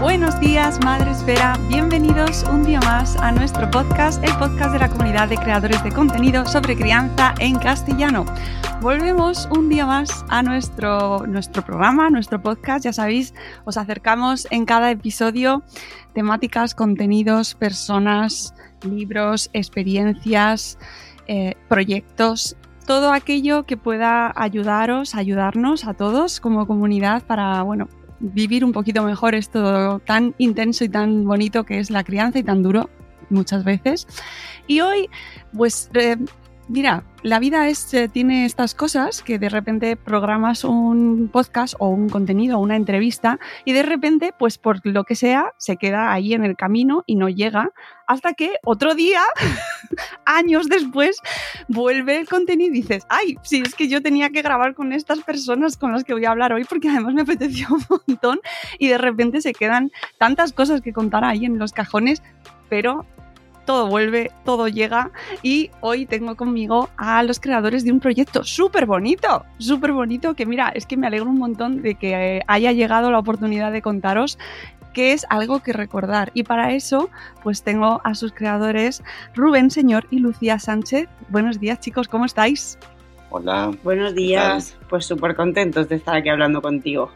Buenos días, Madre Esfera. Bienvenidos un día más a nuestro podcast, el podcast de la comunidad de creadores de contenido sobre crianza en castellano. Volvemos un día más a nuestro, nuestro programa, nuestro podcast. Ya sabéis, os acercamos en cada episodio temáticas, contenidos, personas, libros, experiencias, eh, proyectos todo aquello que pueda ayudaros, ayudarnos a todos como comunidad para, bueno, vivir un poquito mejor esto tan intenso y tan bonito que es la crianza y tan duro muchas veces. Y hoy, pues, eh, mira, la vida es, eh, tiene estas cosas que de repente programas un podcast o un contenido o una entrevista y de repente, pues por lo que sea, se queda ahí en el camino y no llega hasta que otro día, años después, vuelve el contenido y dices, ay, sí, es que yo tenía que grabar con estas personas con las que voy a hablar hoy porque además me apeteció un montón y de repente se quedan tantas cosas que contar ahí en los cajones, pero todo vuelve, todo llega y hoy tengo conmigo a los creadores de un proyecto súper bonito, súper bonito que mira, es que me alegro un montón de que haya llegado la oportunidad de contaros que es algo que recordar. Y para eso, pues tengo a sus creadores Rubén Señor y Lucía Sánchez. Buenos días chicos, ¿cómo estáis? Hola. Buenos días, pues súper contentos de estar aquí hablando contigo.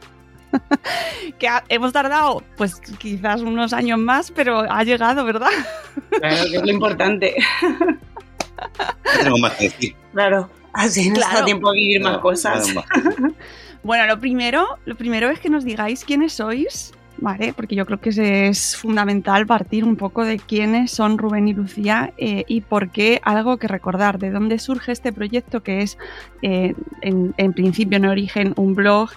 que ha, hemos tardado, pues quizás unos años más, pero ha llegado, ¿verdad? Claro, que es lo importante. No tenemos más que decir. Claro, así nos Claro. da tiempo a vivir más cosas. más. Bueno, lo primero, lo primero es que nos digáis quiénes sois, ¿vale? Porque yo creo que es, es fundamental partir un poco de quiénes son Rubén y Lucía eh, y por qué algo que recordar, de dónde surge este proyecto que es eh, en, en principio en origen un blog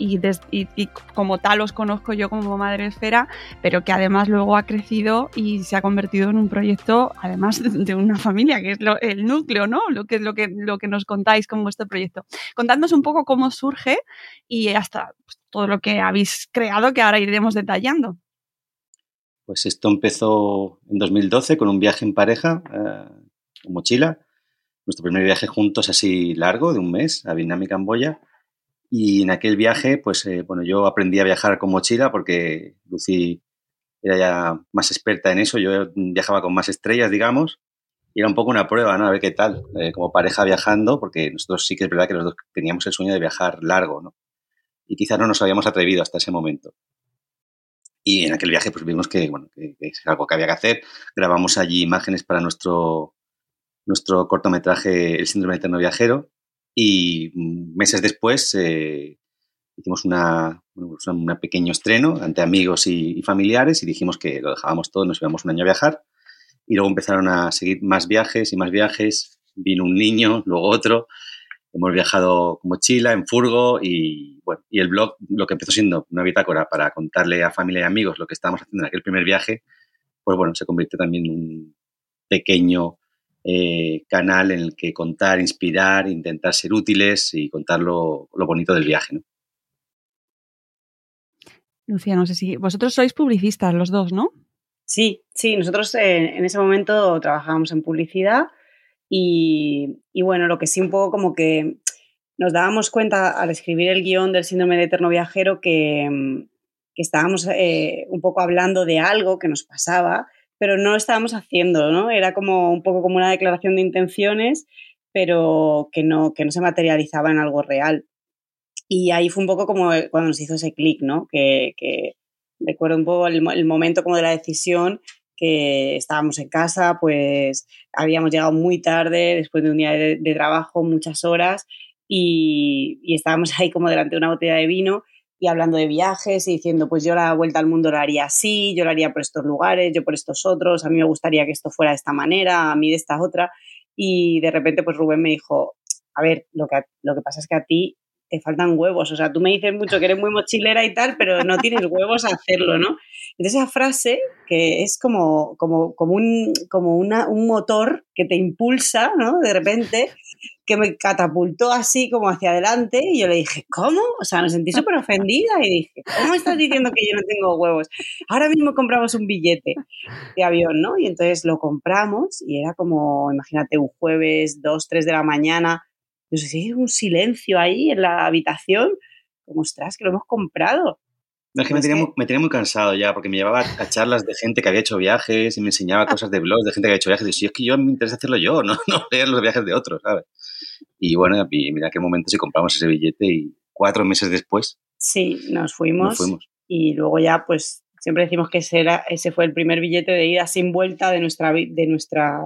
y, como tal os conozco yo como Madre Esfera, pero que además luego ha crecido y se ha convertido en un proyecto, además de, una familia, que es el núcleo, ¿no? Lo que lo que, lo que nos contáis con vuestro proyecto. Contadnos un poco cómo surge y hasta pues, todo lo que habéis creado que ahora iremos detallando. Pues esto empezó en 2012 con un viaje en pareja, eh, mochila. Nuestro primer viaje juntos así largo, de un mes, a Vietnam y Camboya. Y en aquel viaje, pues eh, bueno, yo aprendí a viajar con mochila porque Lucy era ya más experta en eso. Yo viajaba con más estrellas, digamos. Y era un poco una prueba, ¿no? A ver qué tal, eh, como pareja viajando, porque nosotros sí que es verdad que los dos teníamos el sueño de viajar largo, ¿no? Y quizás no nos habíamos atrevido hasta ese momento. Y en aquel viaje pues vimos que, bueno, que, es algo que había que hacer. Grabamos allí imágenes para nuestro, nuestro cortometraje El síndrome del eterno viajero y meses después eh, hicimos una, pues un pequeño estreno ante amigos y, y familiares y dijimos que lo dejábamos todo, nos íbamos un año a viajar y luego empezaron a seguir más viajes y más viajes. Vino un niño, luego otro. Hemos viajado con mochila, en furgo y bueno, y el blog, lo que empezó siendo una bitácora para contarle a familia y amigos lo que estábamos haciendo en aquel primer viaje, pues bueno, se convirtió también en un pequeño eh, canal en el que contar, inspirar, intentar ser útiles y contar lo, lo bonito del viaje. ¿no? Lucía, no sé si vosotros sois publicistas los dos, ¿no? Sí, sí, nosotros en ese momento trabajábamos en publicidad y, y bueno, lo que sí un poco como que nos dábamos cuenta al escribir el guion del síndrome de eterno viajero que, que estábamos eh, un poco hablando de algo que nos pasaba, pero no lo estábamos haciendo, ¿no? Era como un poco como una declaración de intenciones, pero que no, que no se materializaba en algo real. Y ahí fue un poco como cuando nos hizo ese clic, ¿no? Que, que, recuerdo un poco el, momento como de la decisión que estábamos en casa, pues habíamos llegado muy tarde, después de un día de, de trabajo, muchas horas, y, y, estábamos ahí como delante de una botella de vino y hablando de viajes y diciendo, pues yo la vuelta al mundo la haría así, yo la haría por estos lugares, yo por estos otros, a mí me gustaría que esto fuera de esta manera, a mí de esta otra. Y de repente, pues Rubén me dijo, a ver, lo que, lo que pasa es que a ti te faltan huevos. O sea, tú me dices mucho que eres muy mochilera y tal, pero no tienes huevos a hacerlo, ¿no? Entonces esa frase que es como, como, como, un, como una, un motor que te impulsa, ¿no? De repente, que me catapultó así como hacia adelante y yo le dije, ¿cómo? O sea, me sentí súper ofendida y dije, ¿cómo estás diciendo que yo no tengo huevos? Ahora mismo compramos un billete de avión, ¿no? Y entonces lo compramos y era como, imagínate, un jueves, dos, tres de la mañana, no sé si un silencio ahí en la habitación, como, ostras, que lo hemos comprado. No, es que me tenía, muy, me tenía, muy, cansado ya, porque me llevaba a charlas de gente que había hecho viajes y me enseñaba cosas de blogs de gente que había hecho viajes. Y si es que yo me interesa hacerlo yo, no, no leer los viajes de otros, ¿sabes? Y bueno, y mira qué momento si compramos ese billete y cuatro meses después. Sí, nos fuimos. Nos fuimos. Y luego ya, pues, siempre decimos que ese, era, ese fue el primer billete de ida sin vuelta de nuestra, de nuestra,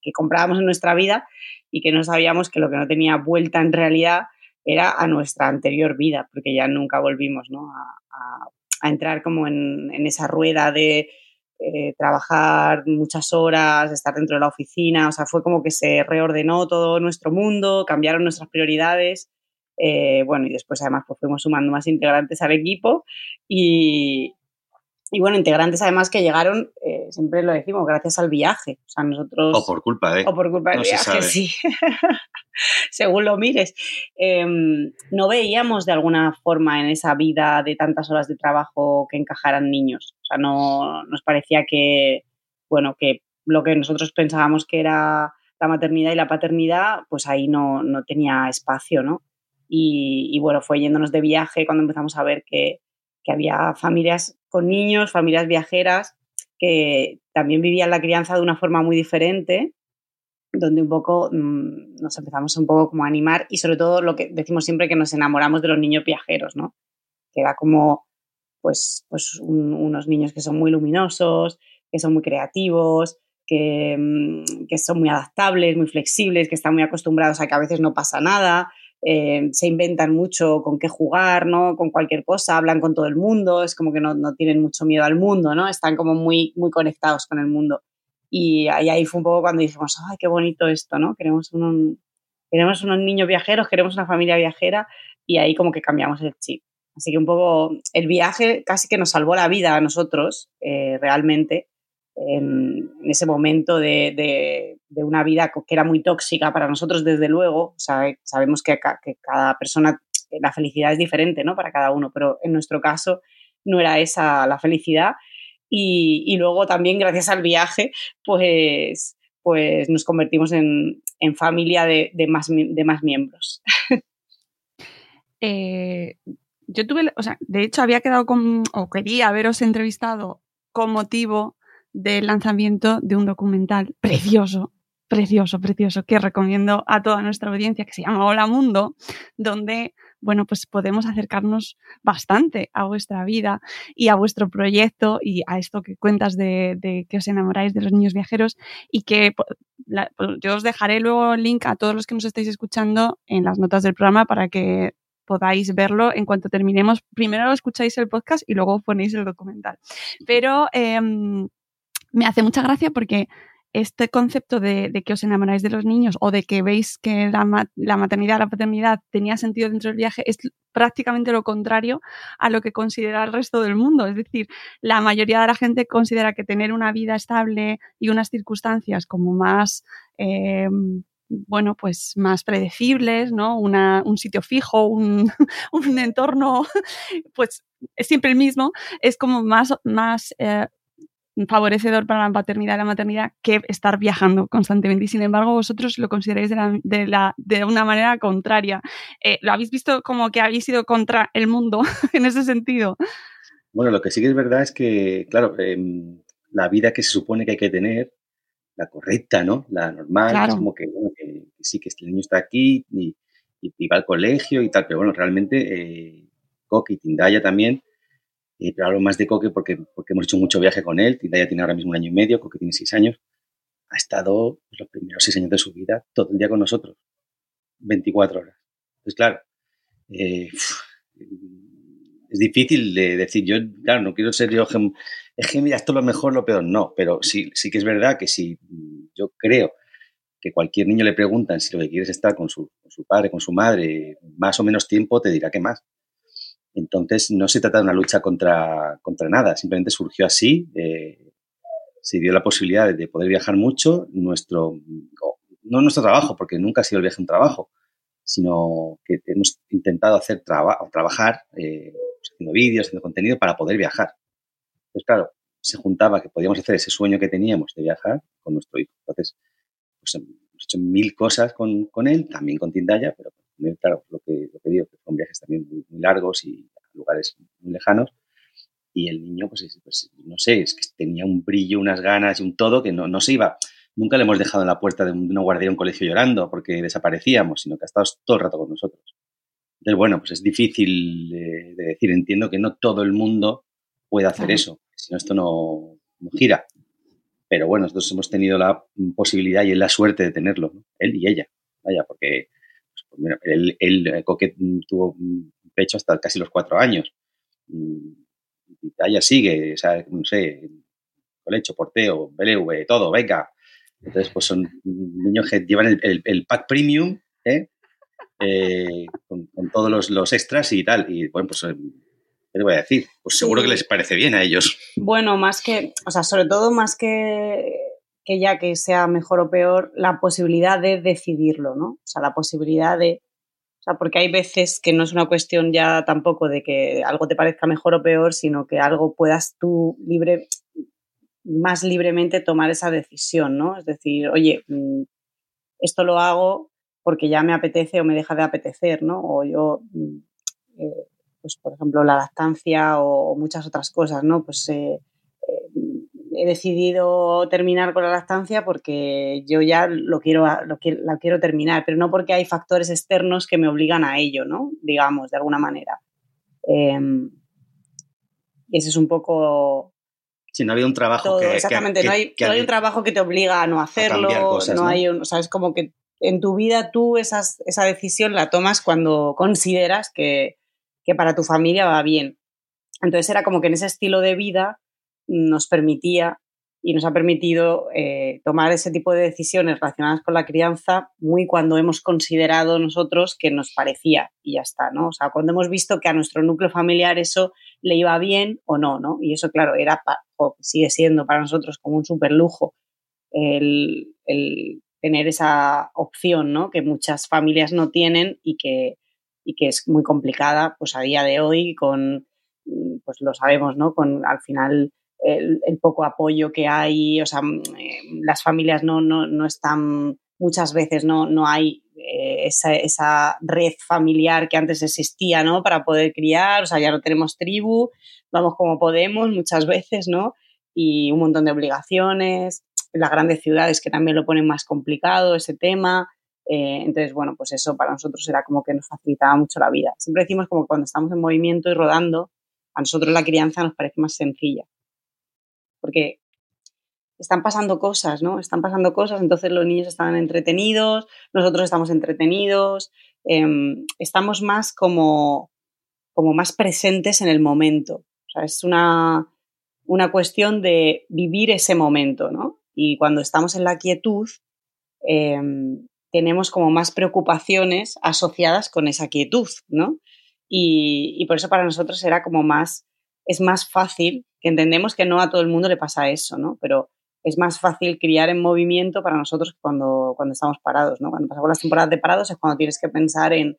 que comprábamos en nuestra vida y que no sabíamos que lo que no tenía vuelta en realidad era a nuestra anterior vida, porque ya nunca volvimos ¿no? a, entrar como en, en, esa rueda de eh, trabajar muchas horas, estar dentro de la oficina, o sea, fue como que se reordenó todo nuestro mundo, cambiaron nuestras prioridades. Eh, bueno, y después además pues fuimos sumando más integrantes al equipo y, y bueno, integrantes además que llegaron, eh, siempre lo decimos, gracias al viaje. O sea, nosotros... O por culpa de... O por culpa del no viaje, sí. Según lo mires. Eh, no veíamos de alguna forma en esa vida de tantas horas de trabajo que encajaran niños. O sea, no nos parecía que, bueno, que lo que nosotros pensábamos que era la maternidad y la paternidad, pues ahí no, no tenía espacio, ¿no? Y, y bueno, fue yéndonos de viaje cuando empezamos a ver que, que había familias con niños, familias viajeras, que también vivían la crianza de una forma muy diferente, donde un poco mmm, nos empezamos un poco como a animar y sobre todo lo que decimos siempre que nos enamoramos de los niños viajeros, ¿no? Que era como pues, pues un, unos niños que son muy luminosos, que son muy creativos, que, mmm, que, son muy adaptables, muy flexibles, que están muy acostumbrados a que a veces no pasa nada, eh, se inventan mucho con qué jugar, ¿no? Con cualquier cosa, hablan con todo el mundo, es como que no, no tienen mucho miedo al mundo, ¿no? Están como muy, muy conectados con el mundo. Y ahí, ahí fue un poco cuando dijimos, ay, qué bonito esto, ¿no? Queremos, un, queremos unos niños viajeros, queremos una familia viajera y ahí como que cambiamos el chip. Así que un poco el viaje casi que nos salvó la vida a nosotros, eh, realmente, en, en ese momento de, de, una vida que era muy tóxica para nosotros, desde luego. Sabemos que, cada persona, la felicidad es diferente, ¿no? Para cada uno, pero en nuestro caso no era esa la felicidad. Y, y luego también, gracias al viaje, pues, pues nos convertimos en, en familia de, de, más, de más miembros. eh, yo tuve, o sea, de hecho había quedado con, o quería haberos entrevistado con motivo del lanzamiento de un documental precioso, precioso, precioso, que recomiendo a toda nuestra audiencia, que se llama Hola Mundo, donde, bueno, pues podemos acercarnos bastante a vuestra vida y a vuestro proyecto y a esto que cuentas de, que os enamoráis de los niños viajeros y que yo os dejaré luego el link a todos los que nos estáis escuchando en las notas del programa para que podáis verlo en cuanto terminemos. Primero escucháis el podcast y luego ponéis el documental. Pero eh, me hace mucha gracia porque este concepto de, que os enamoráis de los niños o de que veis que la, la, maternidad, la paternidad tenía sentido dentro del viaje es prácticamente lo contrario a lo que considera el resto del mundo. Es decir, la mayoría de la gente considera que tener una vida estable y unas circunstancias como más... Eh, bueno, pues más predecibles, ¿no? Una, un sitio fijo, un, un, entorno, pues es siempre el mismo, es como más, más eh, favorecedor para la paternidad y la maternidad que estar viajando constantemente. Y sin embargo, vosotros lo consideráis de, la, de, la, de una manera contraria. Eh, ¿Lo habéis visto como que habéis ido contra el mundo en ese sentido? Bueno, lo que sí que es verdad es que, claro, em, la vida que se supone que hay que tener, la correcta, ¿no? La normal, es como que, bueno, que, sí, que este niño está aquí y, va al colegio y tal, pero bueno, realmente eh, Coque y Tindaya también, eh, pero hablo más de Coque porque, porque hemos hecho mucho viaje con él, Tindaya tiene ahora mismo un año y medio, Coque tiene seis años, ha estado pues, los primeros seis años de su vida todo el día con nosotros, 24 horas. Entonces, claro, eh, es difícil de decir, yo, claro, no quiero ser yo, es que mira, esto es lo mejor, lo peor, no, pero sí, sí que es verdad que si yo creo que cualquier niño le preguntan si lo que quiere es estar con su, padre, con su madre, más o menos tiempo, te dirá que más. Entonces, no se trata de una lucha contra, contra nada, simplemente surgió así, eh, se dio la posibilidad de, poder viajar mucho, nuestro, no nuestro trabajo, porque nunca ha sido el viaje un trabajo, sino que hemos intentado hacer trabajar eh, haciendo vídeos, haciendo contenido para poder viajar. Entonces, claro, se juntaba que podíamos hacer ese sueño que teníamos de viajar con nuestro hijo. Entonces, pues hemos hecho mil cosas con, con él, también con Tindaya, pero claro, lo que, lo que digo, que son viajes también muy, largos y a lugares muy lejanos. Y el niño, pues, pues, no sé, es que tenía un brillo, unas ganas y un todo que no, no se iba. Nunca le hemos dejado en la puerta de una guardería un colegio llorando porque desaparecíamos, sino que ha estado todo el rato con nosotros. Entonces, bueno, pues es difícil de, decir. Entiendo que no todo el mundo puede hacer eso, si no esto no, gira. Pero bueno, nosotros hemos tenido la posibilidad y la suerte de tenerlo, él y ella. Vaya, porque pues, él, él eh, Coquet tuvo pecho hasta casi los cuatro años. Y ella sigue, o sea, no sé, colecho, porteo, BLV, todo, venga. Entonces, pues son niños que llevan el, pack premium, ¿eh? Eh, con, todos los, extras y tal. Y bueno, pues, ¿qué te voy a decir? Pues seguro que les parece bien a ellos. Bueno, más que, o sea, sobre todo más que, que ya que sea mejor o peor, la posibilidad de decidirlo, ¿no? O sea, la posibilidad de, o sea, porque hay veces que no es una cuestión ya tampoco de que algo te parezca mejor o peor, sino que algo puedas tú libre, más libremente tomar esa decisión, ¿no? Es decir, oye, mm, esto lo hago porque ya me apetece o me deja de apetecer, ¿no? O yo, mm, eh, pues por ejemplo, la lactancia o, muchas otras cosas, ¿no? Pues eh, eh, he decidido terminar con la lactancia porque yo ya lo quiero, lo la quiero terminar, pero no porque hay factores externos que me obligan a ello, ¿no? Digamos, de alguna manera. Em, ese es un poco si no había un trabajo que. Exactamente, no, hay, no, hay, un trabajo que te obliga a no hacerlo. no, hay un. O sea, es como que en tu vida tú esa decisión la tomas cuando consideras que, para tu familia va bien. Entonces era como que en ese estilo de vida nos permitía y nos ha permitido eh, tomar ese tipo de decisiones relacionadas con la crianza muy cuando hemos considerado nosotros que nos parecía y ya está, ¿no? O sea, cuando hemos visto que a nuestro núcleo familiar eso le iba bien o no, ¿no? Y eso, claro, era, o sigue siendo para nosotros como un super lujo el, el tener esa opción, ¿no? Que muchas familias no tienen y que, y que es muy complicada, pues a día de hoy con, pues lo sabemos, ¿no? Con al final el, poco apoyo que hay, o sea, mm, eh, las familias no, no, no, están, muchas veces no, no hay eh, esa, esa, red familiar que antes existía, ¿no? Para poder criar, o sea, ya no tenemos tribu, vamos como podemos muchas veces, ¿no? Y un montón de obligaciones, las grandes ciudades que también lo ponen más complicado ese tema. Eh, entonces, bueno, pues eso para nosotros era como que nos facilitaba mucho la vida. Siempre decimos como cuando estamos en movimiento y rodando, a nosotros la crianza nos parece más sencilla. Porque están pasando cosas, ¿no? Están pasando cosas, entonces los niños están entretenidos, nosotros estamos entretenidos, em, estamos más como, como más presentes en el momento. O sea, es una, una cuestión de vivir ese momento, ¿no? Y cuando estamos en la quietud, em, tenemos como más preocupaciones asociadas con esa quietud, ¿no? Y, por eso para nosotros era como más, es más fácil, que entendemos que no a todo el mundo le pasa eso, ¿no? Pero es más fácil criar en movimiento para nosotros cuando, cuando estamos parados, ¿no? Cuando pasamos las temporadas de parados es cuando tienes que pensar en,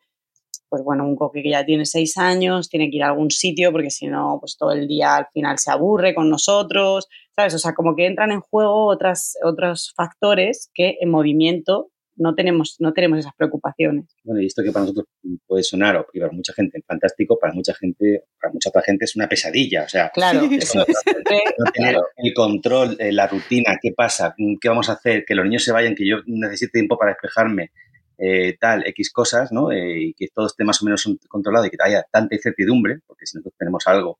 pues bueno, un coque que ya tiene seis años, tiene que ir a algún sitio porque si no, pues todo el día al final se aburre con nosotros, ¿sabes? O sea, como que entran en juego otras, otros factores que en movimiento no tenemos, no tenemos esas preocupaciones. Bueno, y esto que para nosotros puede sonar, o para mucha gente fantástico, para mucha gente, para mucha otra gente es una pesadilla. O sea, claro, no tener el control, eh, la rutina, qué pasa, qué vamos a hacer, que los niños se vayan, que yo necesite tiempo para despejarme, eh, tal, X cosas, ¿no? Eh, y que todo esté más o menos controlado y que haya tanta incertidumbre, porque si nosotros tenemos algo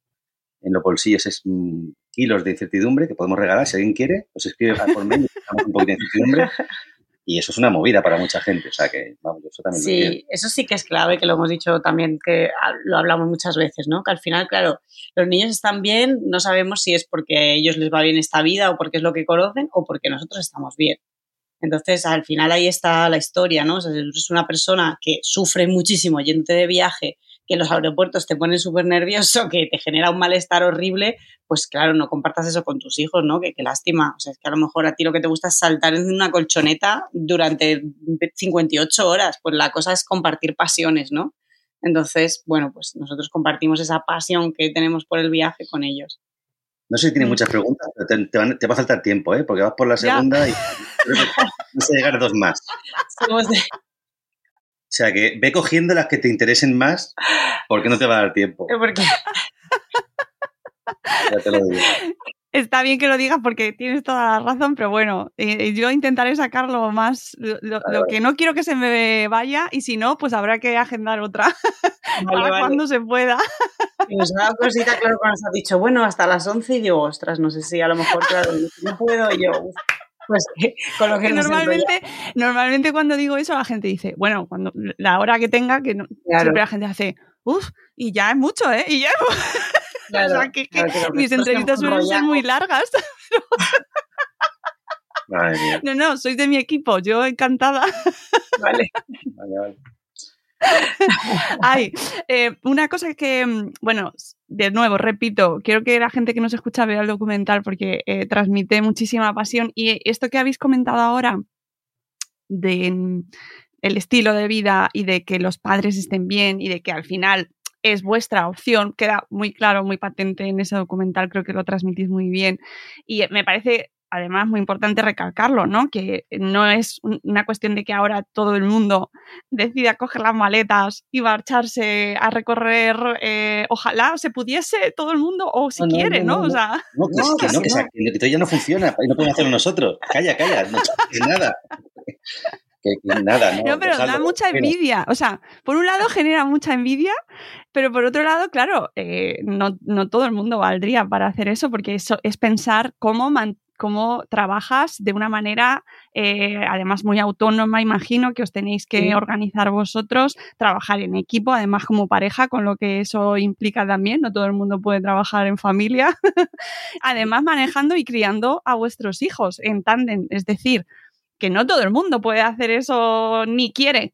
en los bolsillos es mm, kilos de incertidumbre que podemos regalar. Si alguien quiere, pues escribe por mail, un poquito de incertidumbre. Y eso es una movida para mucha gente. O sea que, vamos, eso también Sí, eso sí que es clave, que lo hemos dicho también, que lo hablamos muchas veces, ¿no? Que al final, claro, los niños están bien, no sabemos si es porque a ellos les va bien esta vida o porque es lo que conocen o porque nosotros estamos bien. Entonces, al final ahí está la historia, ¿no? O sea, es una persona que sufre muchísimo yéndote de viaje, que los aeropuertos te ponen súper nervioso, que te genera un malestar horrible, pues claro, no compartas eso con tus hijos, ¿no? Que, lástima. O sea, es que a lo mejor a ti lo que te gusta es saltar en una colchoneta durante 58 horas. Pues la cosa es compartir pasiones, ¿no? Entonces, bueno, pues nosotros compartimos esa pasión que tenemos por el viaje con ellos. No sé si tienes mm. muchas preguntas, pero te, va a faltar tiempo, ¿eh? Porque vas por la segunda y vas a llegar dos más. Somos de, o sea que ve cogiendo las que te interesen más porque no te va a dar tiempo. ¿Por qué? Ya te lo digo. Está bien que lo digas porque tienes toda la razón, pero bueno, eh, yo intentaré sacarlo más, lo, que no quiero que se me vaya y si no, pues habrá que agendar otra para cuando se pueda. Y nos ha dado cosita, claro, cuando nos ha dicho, bueno, hasta las 11 y digo, ostras, no sé si a lo mejor, claro, no puedo yo. Pues con lo que normalmente, normalmente cuando digo eso la gente dice, bueno, cuando la hora que tenga, que siempre la gente hace, uff, y ya es mucho, ¿eh? Y ya o sea, que, mis entrevistas suelen ser muy largas. No, no, sois de mi equipo, yo encantada. Vale. vale, vale. Ay, eh, una cosa que, mm, bueno, de nuevo, repito, quiero que la gente que nos escucha vea el documental porque eh, transmite muchísima pasión. Y esto que habéis comentado ahora de mm, el estilo de vida y de que los padres estén bien y de que al final es vuestra opción, queda muy claro, muy patente en ese documental, creo que lo transmitís muy bien. Y me parece además muy importante recalcarlo, ¿no? Que no es una cuestión de que ahora todo el mundo decida coger las maletas y marcharse a recorrer, eh, ojalá se pudiese todo el mundo, o si quiere, ¿no? O sea... No, que, no, que, que, que, ya no funciona y no podemos hacerlo nosotros. Calla, calla, no es nada. Que, nada, ¿no? no pero da mucha envidia. O sea, por un lado genera mucha envidia, pero por otro lado, claro, eh, no, no, todo el mundo valdría para hacer eso, porque eso es pensar cómo cómo trabajas de una manera, eh, además muy autónoma, imagino, que os tenéis que organizar vosotros, trabajar en equipo, además como pareja, con lo que eso implica también, no todo el mundo puede trabajar en familia, además manejando y criando a vuestros hijos en tándem, es decir, que no todo el mundo puede hacer eso ni quiere.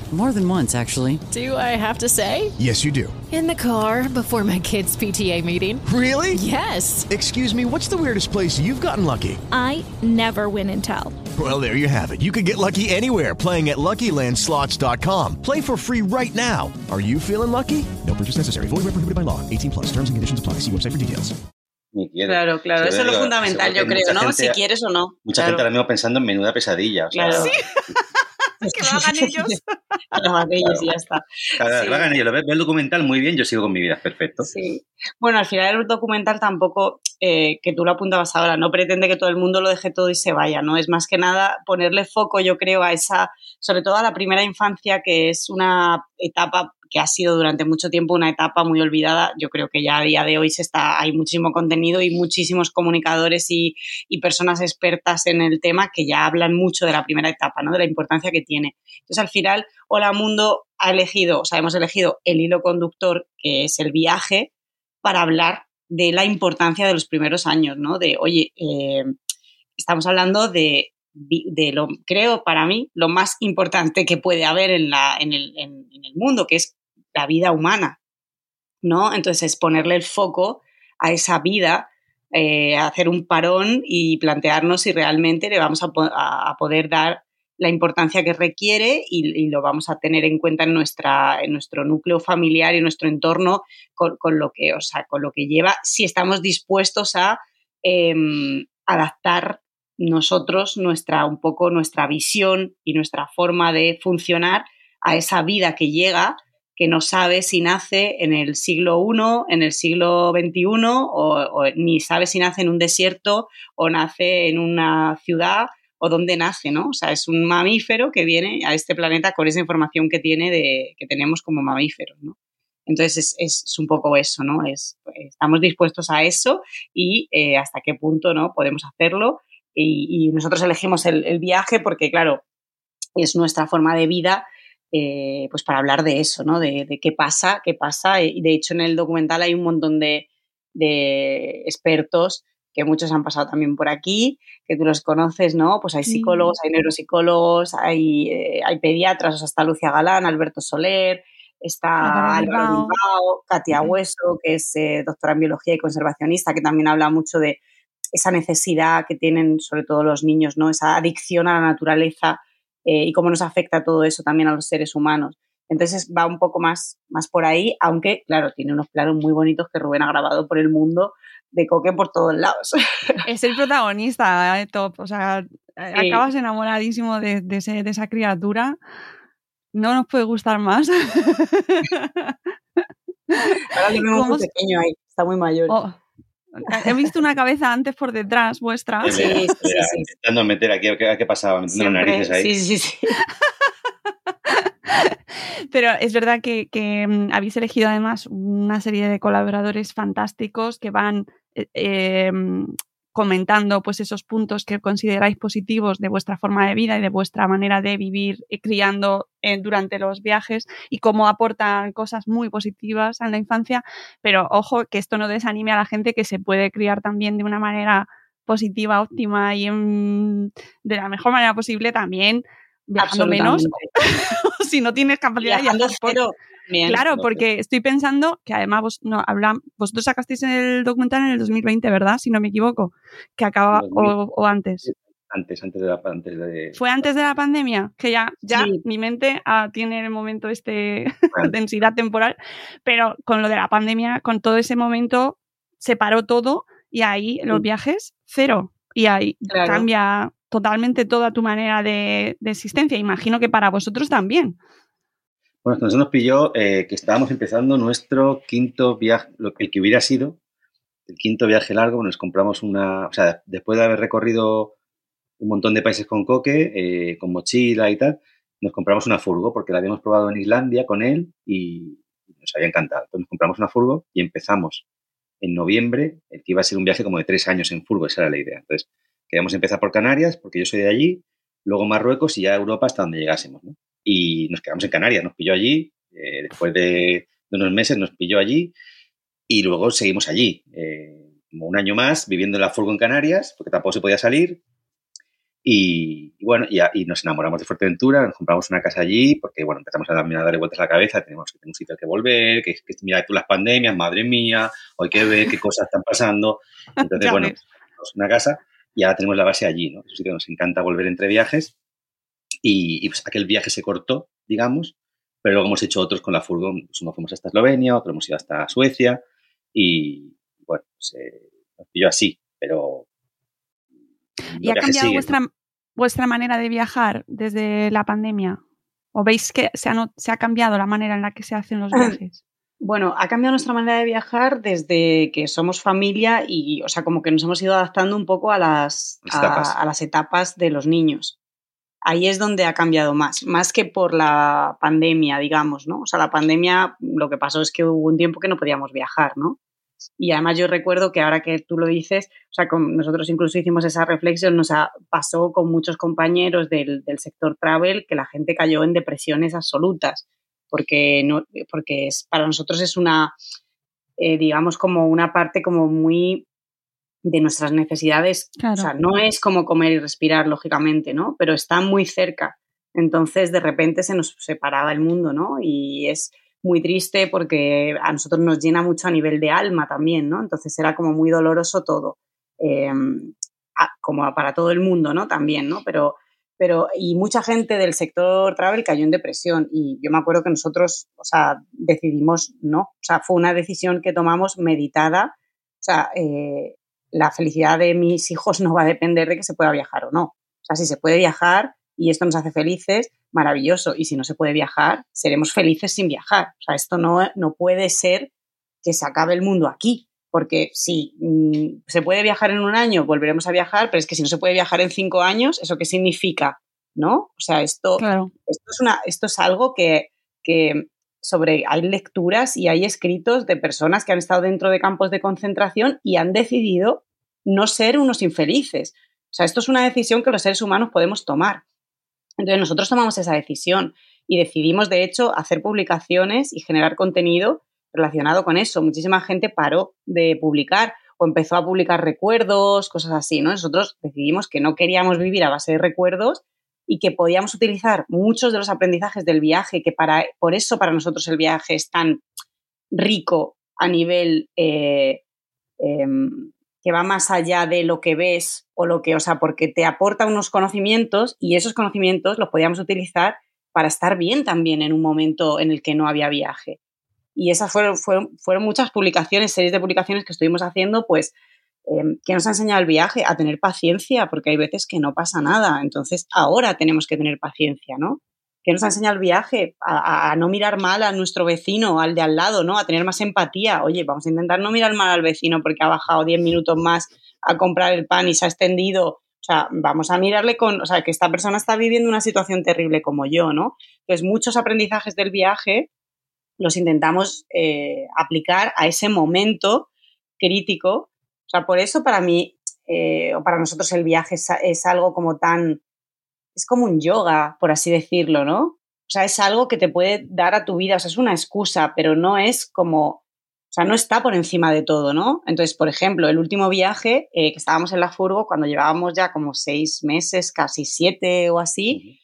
More than once, actually. Do I have to say? Yes, you do. In the car before my kids' PTA meeting. Really? Yes. Excuse me, what's the weirdest place you've gotten lucky? I never win and tell. Well, there you have it. You can get lucky anywhere playing at LuckyLandSlots.com. Play for free right now. Are you feeling lucky? No purchase necessary. Void where prohibited by law. 18 plus. Terms and conditions apply. See website for details. Claro, claro. Eso es lo fundamental, yo creo, ¿no? Gente, si quieres o no. Mucha claro. gente ahora mismo pensando en menuda pesadilla. O sea, claro. Sí. que lo hagan ellos. que lo hagan ellos y ya está. Claro, sí. lo hagan ellos. Ve, ve el documental muy bien, yo sigo con mi vida, perfecto. Sí. Bueno, al final el documental tampoco, eh, que tú lo apuntabas ahora, no pretende que todo el mundo lo deje todo y se vaya, ¿no? Es más que nada ponerle foco, yo creo, a esa, sobre todo a la primera infancia, que es una etapa que ha sido durante mucho tiempo una etapa muy olvidada. Yo creo que ya a día de hoy se está, hay muchísimo contenido y muchísimos comunicadores y, personas expertas en el tema que ya hablan mucho de la primera etapa, ¿no? de la importancia que tiene. Entonces, al final, Hola Mundo ha elegido, o sea, hemos elegido el hilo conductor, que es el viaje, para hablar de la importancia de los primeros años, ¿no? De, oye, eh, estamos hablando de, de, lo, creo para mí, lo más importante que puede haber en, la, en, el, en, el mundo, que es la vida humana, ¿no? Entonces, es ponerle el foco a esa vida, eh, hacer un parón y plantearnos si realmente le vamos a, poder dar la importancia que requiere y, lo vamos a tener en cuenta en, nuestra, en nuestro núcleo familiar y nuestro entorno con, lo, que, o sea, con lo que lleva, si estamos dispuestos a em, adaptar nosotros nuestra, un poco nuestra visión y nuestra forma de funcionar a esa vida que llega, que no sabe si nace en el siglo I, en el siglo XXI, o ni sabe si nace en un desierto o nace en una ciudad o dónde nace, ¿no? O sea, es un mamífero que viene a este planeta con esa información que tiene de que tenemos como mamíferos, ¿no? Entonces es, un poco eso, ¿no? Es, pues, estamos dispuestos a eso y eh, hasta qué punto, ¿no? Podemos hacerlo y, nosotros elegimos el, viaje porque, claro, es nuestra forma de vida, eh, pues para hablar de eso, ¿no? De, qué pasa, qué pasa. Y de hecho en el documental hay un montón de, de expertos que muchos han pasado también por aquí, que tú los conoces, ¿no? Pues hay psicólogos, hay neuropsicólogos, hay, eh, hay pediatras, o sea, está Lucia Galán, Alberto Soler, está Álvaro Bilbao, Katia Hueso, que es eh, doctora en biología y conservacionista, que también habla mucho de esa necesidad que tienen sobre todo los niños, ¿no? Esa adicción a la naturaleza eh, y cómo nos afecta todo eso también a los seres humanos. Entonces va un poco más, más por ahí, aunque, claro, tiene unos planos muy bonitos que Rubén ha grabado por el mundo de coque por todos lados. Es el protagonista, eh, top. O sea, acabas enamoradísimo de, esa criatura. No nos puede gustar más. Ahora muy pequeño ahí, está muy mayor. Oh, he visto una cabeza antes por detrás vuestra. Sí, sí, sí, Intentando meter aquí, ¿qué, pasaba? Metiendo las narices ahí. Sí, sí, sí. Pero es verdad que, mm, habéis elegido además una serie de colaboradores fantásticos que van eh, em, comentando pues esos puntos que consideráis positivos de vuestra forma de vida y de vuestra manera de vivir y criando eh, durante los viajes y cómo aportan cosas muy positivas a la infancia, pero ojo que esto no desanime a la gente que se puede criar también de una manera positiva, óptima y de la mejor manera posible también viajando menos. Si no tienes capacidad de viajar claro, porque estoy pensando que además vos, no, hablan, vosotros sacasteis el documental en el 2020, ¿verdad? Si no me equivoco, que acaba o, antes. Antes, antes de la antes de... Fue antes de la pandemia, que ya, ya mi mente ah, tiene el momento este densidad temporal, pero con lo de la pandemia, con todo ese momento, se paró todo y ahí los viajes, cero. Y ahí cambia totalmente toda tu manera de, de existencia. Imagino que para vosotros también. Bueno, entonces nos pilló eh, que estábamos empezando nuestro quinto viaje, el que hubiera sido el quinto viaje largo. Nos compramos una, o sea, después de haber recorrido un montón de países con coque, eh, con mochila y tal, nos compramos una furgo porque la habíamos probado en Islandia con él y nos había encantado. Entonces nos compramos una furgo y empezamos en noviembre, el que iba a ser un viaje como de tres años en furgo, esa era la idea. Entonces, queríamos empezar por Canarias, porque yo soy de allí, luego Marruecos y ya Europa hasta donde llegásemos. ¿no? Y nos quedamos en Canarias, nos pilló allí, eh, después de, unos meses nos pilló allí y luego seguimos allí, eh, como un año más viviendo en la furgo en Canarias, porque tampoco se podía salir. Y, bueno, y, nos enamoramos de Fuerteventura, nos compramos una casa allí, porque bueno, empezamos a, darme, a darle vueltas a la cabeza, tenemos que tener un sitio al que volver, que, que mira tú las pandemias, madre mía, hay que ver qué cosas están pasando. Entonces, bueno, una casa y ahora tenemos la base allí, ¿no? Así que nos encanta volver entre viajes y, pues aquel viaje se cortó, digamos, pero luego hemos hecho otros con la pues uno fuimos hasta Eslovenia, otro hemos ido hasta Suecia y bueno, pues, eh, pilló así, pero... ¿Y ha cambiado vuestra, vuestra manera de viajar desde la pandemia? ¿O veis que se ha, se ha cambiado la manera en la que se hacen los viajes? Bueno, ha cambiado nuestra manera de viajar desde que somos familia y, o sea, como que nos hemos ido adaptando un poco a las, a las etapas de los niños. Ahí es donde ha cambiado más, más que por la pandemia, digamos, ¿no? O sea, la pandemia lo que pasó es que hubo un tiempo que no podíamos viajar, ¿no? Y además yo recuerdo que ahora que tú lo dices, o sea, con, nosotros incluso hicimos esa reflexión, nos pasó con muchos compañeros del, del, sector travel que la gente cayó en depresiones absolutas, porque, no, porque es, para nosotros es una, eh, digamos, como una parte como muy de nuestras necesidades. O sea, no es como comer y respirar, lógicamente, ¿no? Pero está muy cerca. Entonces, de repente se nos separaba el mundo, ¿no? Y es muy triste porque a nosotros nos llena mucho a nivel de alma también, ¿no? Entonces era como muy doloroso todo, em, como para todo el mundo, ¿no? También, ¿no? Pero, pero, y mucha gente del sector travel cayó en depresión y yo me acuerdo que nosotros, o sea, decidimos no, o sea, fue una decisión que tomamos meditada, o sea, eh, la felicidad de mis hijos no va a depender de que se pueda viajar o no. O sea, si se puede viajar y esto nos hace felices, maravilloso. Y si no se puede viajar, seremos felices sin viajar. O sea, esto no, no puede ser que se acabe el mundo aquí. Porque si mm, se puede viajar en un año, volveremos a viajar, pero es que si no se puede viajar en cinco años, ¿eso qué significa? ¿No? O sea, esto, esto, es, una, esto es algo que, que sobre, hay lecturas y hay escritos de personas que han estado dentro de campos de concentración y han decidido no ser unos infelices. O sea, esto es una decisión que los seres humanos podemos tomar. Entonces nosotros tomamos esa decisión y decidimos, de hecho, hacer publicaciones y generar contenido relacionado con eso. Muchísima gente paró de publicar o empezó a publicar recuerdos, cosas así, ¿no? Nosotros decidimos que no queríamos vivir a base de recuerdos y que podíamos utilizar muchos de los aprendizajes del viaje, que para, por eso para nosotros el viaje es tan rico a nivel eh, em, que va más allá de lo que ves o lo que, o sea, porque te aporta unos conocimientos y esos conocimientos los podíamos utilizar para estar bien también en un momento en el que no había viaje. Y esas fueron, fueron, fueron muchas publicaciones, series de publicaciones que estuvimos haciendo, pues, eh, que nos ha enseñado el viaje a tener paciencia, porque hay veces que no pasa nada. Entonces, ahora tenemos que tener paciencia, ¿no? que nos ha enseñado el viaje, a, no mirar mal a nuestro vecino, al de al lado, ¿no? A tener más empatía. Oye, vamos a intentar no mirar mal al vecino porque ha bajado 10 minutos más a comprar el pan y se ha extendido. O sea, vamos a mirarle con, o sea, que esta persona está viviendo una situación terrible como yo, ¿no? Entonces, muchos aprendizajes del viaje los intentamos eh, aplicar a ese momento crítico. O sea, por eso para mí, eh, o para nosotros el viaje es algo como tan es como un yoga, por así decirlo, ¿no? O sea, es algo que te puede dar a tu vida, o sea, es una excusa, pero no es como, o sea, no está por encima de todo, ¿no? Entonces, por ejemplo, el último viaje eh, que estábamos en la furgo, cuando llevábamos ya como seis meses, casi siete o así,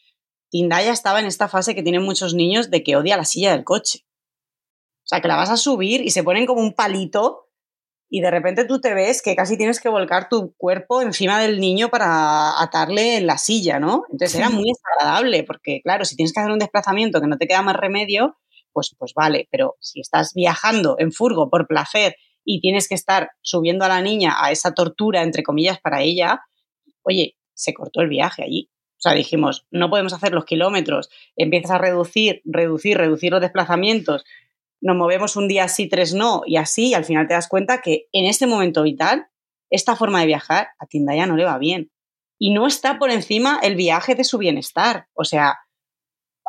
Tindaya estaba en esta fase que tienen muchos niños de que odia la silla del coche. O sea, que la vas a subir y se ponen como un palito y de repente tú te ves que casi tienes que volcar tu cuerpo encima del niño para atarle en la silla, ¿no? Entonces era muy desagradable porque, claro, si tienes que hacer un desplazamiento que no te queda más remedio, pues, pues vale, pero si estás viajando en furgo por placer y tienes que estar subiendo a la niña a esa tortura, entre comillas, para ella, oye, se cortó el viaje allí. O sea, dijimos, no podemos hacer los kilómetros, empiezas a reducir, reducir, reducir los desplazamientos, nos movemos un día sí, tres no, y así, y al final te das cuenta que en este momento vital, esta forma de viajar a ya no le va bien. Y no está por encima el viaje de su bienestar. O sea,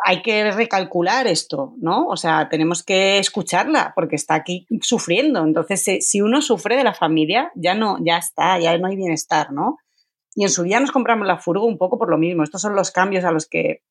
hay que recalcular esto, ¿no? O sea, tenemos que escucharla porque está aquí sufriendo. Entonces, si uno sufre de la familia, ya no, ya está, ya no hay bienestar, ¿no? Y en su día nos compramos la furgo un poco por lo mismo. Estos son los cambios a los que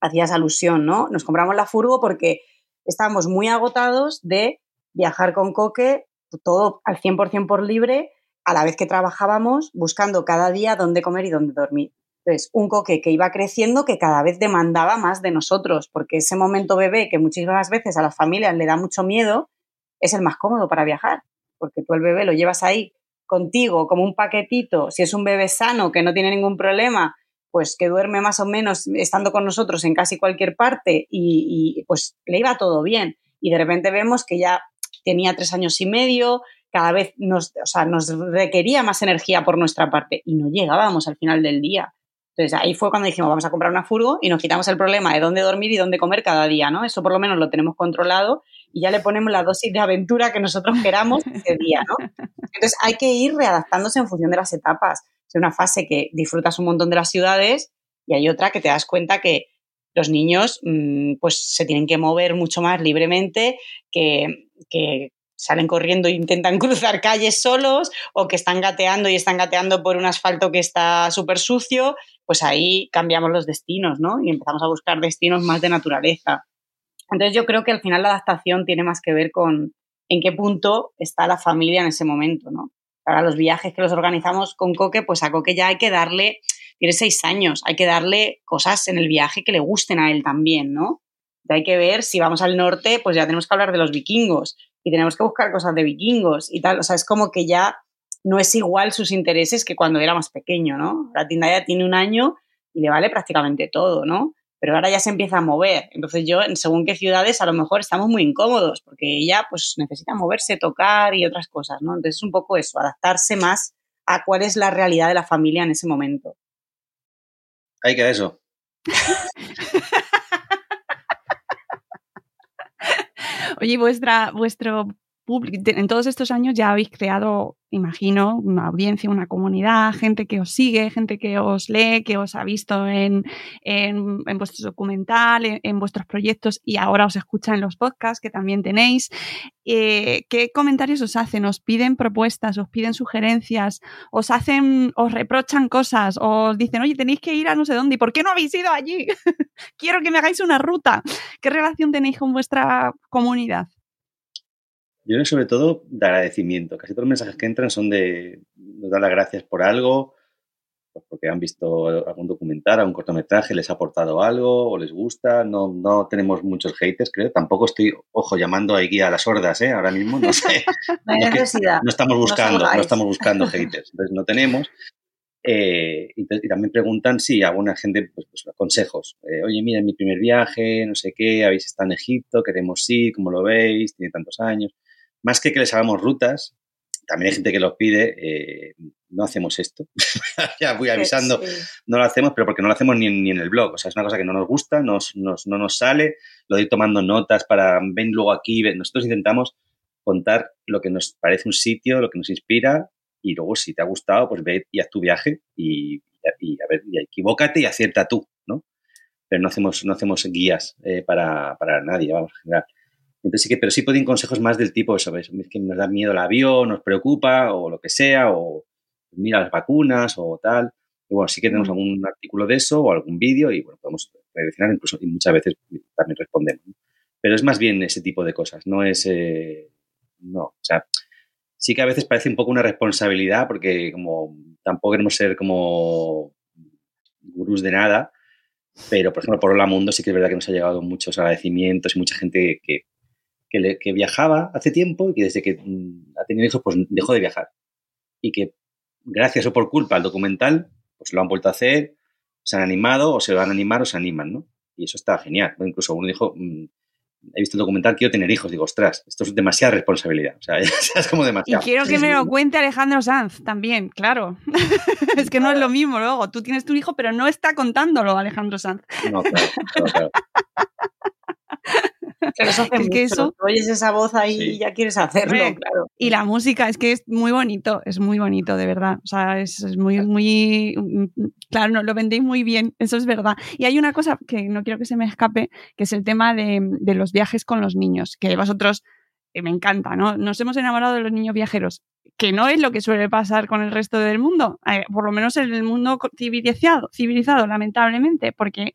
hacías alusión, ¿no? Nos compramos la furgo porque estábamos muy agotados de viajar con Coque, todo al 100% por libre, a la vez que trabajábamos, buscando cada día dónde comer y dónde dormir. Entonces, un coque que iba creciendo, que cada vez demandaba más de nosotros, porque ese momento bebé que muchísimas veces a las familias le da mucho miedo, es el más cómodo para viajar, porque tú el bebé lo llevas ahí contigo como un paquetito, si es un bebé sano que no tiene ningún problema, pues que duerme más o menos estando con nosotros en casi cualquier parte y, pues le iba todo bien. Y de repente vemos que ya tenía tres años y medio, cada vez nos, o sea, nos requería más energía por nuestra parte y no llegábamos al final del día. Entonces ahí fue cuando dijimos, vamos a comprar una furgo y nos quitamos el problema de dónde dormir y dónde comer cada día, ¿no? Eso por lo menos lo tenemos controlado y ya le ponemos la dosis de aventura que nosotros queramos ese día, ¿no? Entonces hay que ir readaptándose en función de las etapas es una fase que disfrutas un montón de las ciudades Y hay otra que te das cuenta que los niños mm, pues se tienen que mover mucho más libremente, que, que salen corriendo e intentan cruzar calles solos o que están gateando y están gateando por un asfalto que está súper sucio, pues ahí cambiamos los destinos, ¿no? Y empezamos a buscar destinos más de naturaleza. Entonces yo creo que al final la adaptación tiene más que ver con en qué punto está la familia en ese momento, ¿no? Para los viajes que los organizamos con Coque, pues a Coque ya hay que darle, tiene seis años, hay que darle cosas en el viaje que le gusten a él también, ¿no? hay que ver si vamos al norte, pues ya tenemos que hablar de los vikingos y tenemos que buscar cosas de vikingos y tal. O sea, es como que ya no es igual sus intereses que cuando era más pequeño, ¿no? La tienda ya tiene un año y le vale prácticamente todo, ¿no? Pero ahora ya se empieza a mover. Entonces yo, en según qué ciudades, a lo mejor estamos muy incómodos porque ella pues necesita moverse, tocar y otras cosas, ¿no? Entonces es un poco eso, adaptarse más a cuál es la realidad de la familia en ese momento. Hay que eso. Oye, vuestra, vuestro en todos estos años ya habéis creado, imagino, una audiencia, una comunidad, gente que os sigue, gente que os lee, que os ha visto en, vuestros documentales, en, vuestros proyectos y ahora os escucha en los podcasts que también tenéis. Eh, ¿Qué comentarios os hacen? ¿Os piden propuestas? ¿Os piden sugerencias? ¿Os hacen, os reprochan cosas? ¿Os dicen, oye, tenéis que ir a no sé dónde? ¿Y por qué no habéis ido allí? Quiero que me hagáis una ruta. ¿Qué relación tenéis con vuestra comunidad? Yo creo sobre todo de agradecimiento. Casi todos los mensajes que entran son de nos dar las gracias por algo, pues porque han visto algún documental, algún cortometraje, les ha aportado algo o les gusta. No, no tenemos muchos haters, creo. Tampoco estoy, ojo, llamando ahí a las hordas, ¿eh? Ahora mismo, no sé. no, hay necesidad. no estamos buscando, no, estamos buscando haters. Entonces no tenemos. Eh, y, también preguntan si alguna gente, pues, pues consejos. Eh, Oye, mira, en mi primer viaje, no sé qué, habéis estado en Egipto, queremos ir, ¿cómo lo veis? Tiene tantos años más que que les hagamos rutas, también hay gente que los pide, eh, no hacemos esto. ya voy avisando, no lo hacemos, pero porque no lo hacemos ni en, ni en el blog. O sea, es una cosa que no nos gusta, nos, nos, no nos sale, lo de ir tomando notas para, ven luego aquí, nosotros intentamos contar lo que nos parece un sitio, lo que nos inspira, y luego si te ha gustado, pues ve y haz tu viaje y, y a ver, y equivócate y acierta tú, ¿no? Pero no hacemos, no hacemos guías eh, para, para nadie, vamos, en general. Entonces sí que, pero sí pueden consejos más del tipo, eso, ¿ves? que nos da miedo el avión, nos preocupa, o lo que sea, o mira las vacunas, o tal. Y bueno, sí que tenemos algún artículo de eso, o algún vídeo, y bueno, podemos redireccionar incluso, y muchas veces también respondemos. Pero es más bien ese tipo de cosas, no es, eh, no, o sea, sí que a veces parece un poco una responsabilidad, porque como tampoco queremos ser como gurús de nada, pero por ejemplo por Hola Mundo sí que es verdad que nos ha llegado muchos agradecimientos y mucha gente que, que, viajaba hace tiempo y que desde que mm, ha tenido hijos, pues dejó de viajar. Y que gracias o por culpa al documental, pues lo han vuelto a hacer, se han animado o se van a animar o se animan, ¿no? Y eso está genial. incluso uno dijo, mm, he visto el documental, quiero tener hijos. Digo, ostras, esto es demasiada responsabilidad. O sea, es como demasiado. Y quiero que me lo cuente Alejandro Sanz también, claro. es que no es lo mismo luego. Tú tienes tu hijo, pero no está contándolo Alejandro Sanz. No, claro, claro. Es que eso oyes esa voz ahí y ya quieres hacerlo, claro. Y la música es que es muy bonito, es muy bonito, de verdad. O sea, es, muy, muy, claro, lo vendéis muy bien, eso es verdad. Y hay una cosa que no quiero que se me escape, que es el tema de, los viajes con los niños, que vosotros eh, me encanta, ¿no? Nos hemos enamorado de los niños viajeros, que no es lo que suele pasar con el resto del mundo, eh, por lo menos en el mundo civilizado, civilizado, lamentablemente, porque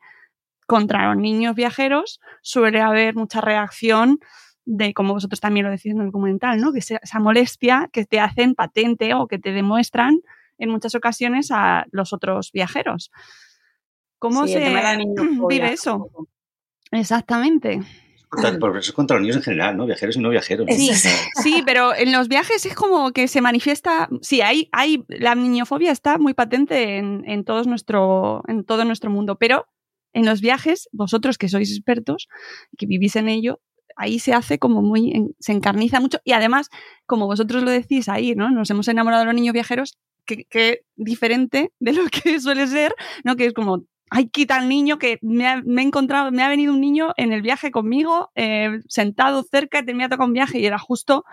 contra los niños viajeros suele haber mucha reacción de, como vosotros también lo decís en el documental, ¿no? Que esa molestia que te hacen patente o que te demuestran en muchas ocasiones a los otros viajeros. ¿Cómo se vive eso? Exactamente. Por eso es contra los niños en general, ¿no? Viajeros y no viajeros. Sí, sí, pero en los viajes es como que se manifiesta. Sí, hay, hay la niñofobia está muy patente en, en, todos nuestro, en todo nuestro mundo, pero en los viajes, vosotros que sois expertos, que vivís en ello, ahí se hace como muy, se encarniza mucho y además, como vosotros lo decís ahí, ¿no? Nos hemos enamorado de los niños viajeros, que, diferente de lo que suele ser, ¿no? Que es como, ay, quita al niño que me ha, encontrado, me ha venido un niño en el viaje conmigo, eh, sentado cerca, te me ha tocado un viaje y era justo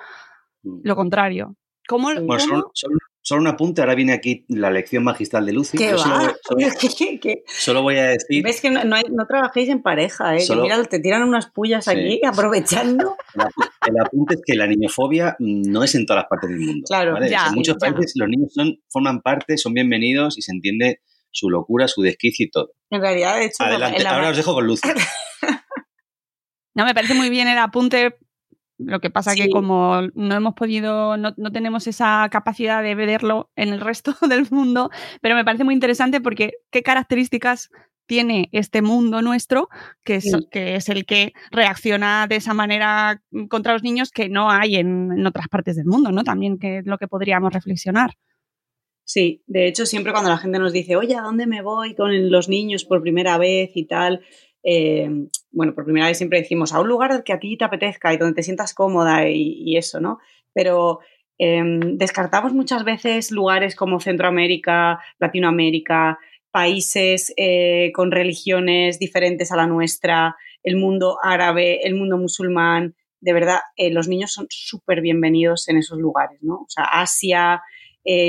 mm. lo contrario. ¿Cómo? Bueno, solo, solo- solo un apunte, ahora viene aquí la lección magistral de Lucy. ¿Qué Yo solo, va? solo- ¿Qué- qué? solo voy a decir, ¿Ves que no, no hay- no trabajéis en pareja? ¿eh? Que mira, te tiran unas pullas Sí. aquí aprovechando. el apunte es que la niñofobia no es en todas las partes del mundo. Claro, ¿vale? ya, en muchos ya. países los niños son, forman parte, son bienvenidos y se entiende su locura, su desquicio y todo. En realidad, de hecho, Adelante, la- ahora os dejo con Lucy. No, me parece muy bien el apunte. Lo que pasa que Sí. como no hemos podido, no, no tenemos esa capacidad de verlo en el resto del mundo, pero me parece muy interesante porque qué características tiene este mundo nuestro, que es, Sí. que es el que reacciona de esa manera contra los niños que no hay en, en otras partes del mundo, ¿no? También que es lo que podríamos reflexionar. Sí, de hecho, siempre cuando la gente nos dice, oye, ¿a dónde me voy con los niños por primera vez y tal? Eh, bueno, por primera vez siempre decimos a un lugar que a ti te apetezca y donde te sientas cómoda y, eso, ¿no? Pero eh, descartamos muchas veces lugares como Centroamérica, Latinoamérica, países eh, con religiones diferentes a la nuestra, el mundo árabe, el mundo musulmán. De verdad, eh, los niños son súper bienvenidos en esos lugares, ¿no? O sea, Asia,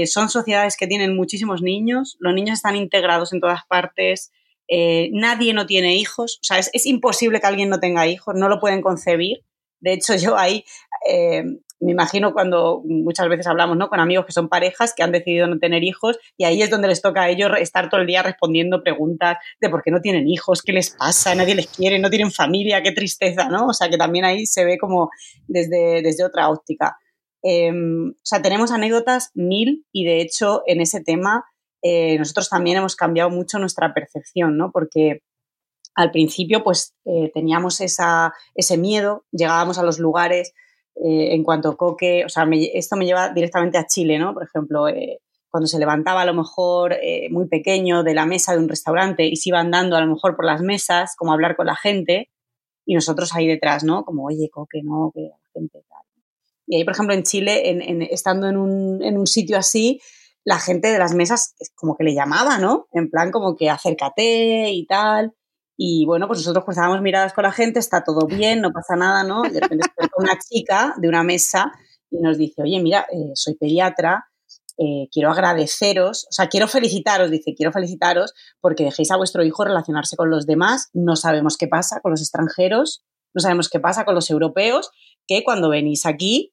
son sociedades que tienen muchísimos niños, los niños están integrados en todas partes, eh, nadie no tiene hijos, o sea, es, es, imposible que alguien no tenga hijos, no lo pueden concebir. De hecho, yo ahí eh, me imagino cuando muchas veces hablamos ¿no? con amigos que son parejas que han decidido no tener hijos y ahí es donde les toca a ellos estar todo el día respondiendo preguntas de por qué no tienen hijos, qué les pasa, nadie les quiere, no tienen familia, qué tristeza, ¿no? O sea, que también ahí se ve como desde, desde otra óptica. Eh, o sea, tenemos anécdotas mil y de hecho en ese tema eh, nosotros también hemos cambiado mucho nuestra percepción, ¿no? Porque al principio pues eh, teníamos esa, ese miedo, llegábamos a los lugares eh, en cuanto coque, o sea, me, esto me lleva directamente a Chile, ¿no? Por ejemplo, eh, cuando se levantaba a lo mejor eh, muy pequeño de la mesa de un restaurante y se iba andando a lo mejor por las mesas, como a hablar con la gente, y nosotros ahí detrás, ¿no? Como, oye, coque, no, que la gente tal. Y ahí, por ejemplo, en Chile, en, en, estando en un, en un sitio así, la gente de las mesas como que le llamaba, ¿no? En plan como que acércate y tal. Y bueno, pues nosotros cruzábamos miradas con la gente, está todo bien, no pasa nada, ¿no? Y de repente se una chica de una mesa y nos dice, oye, mira, eh, soy pediatra, eh, quiero agradeceros, o sea, quiero felicitaros, dice, quiero felicitaros porque dejéis a vuestro hijo relacionarse con los demás, no sabemos qué pasa con los extranjeros, no sabemos qué pasa con los europeos, que cuando venís aquí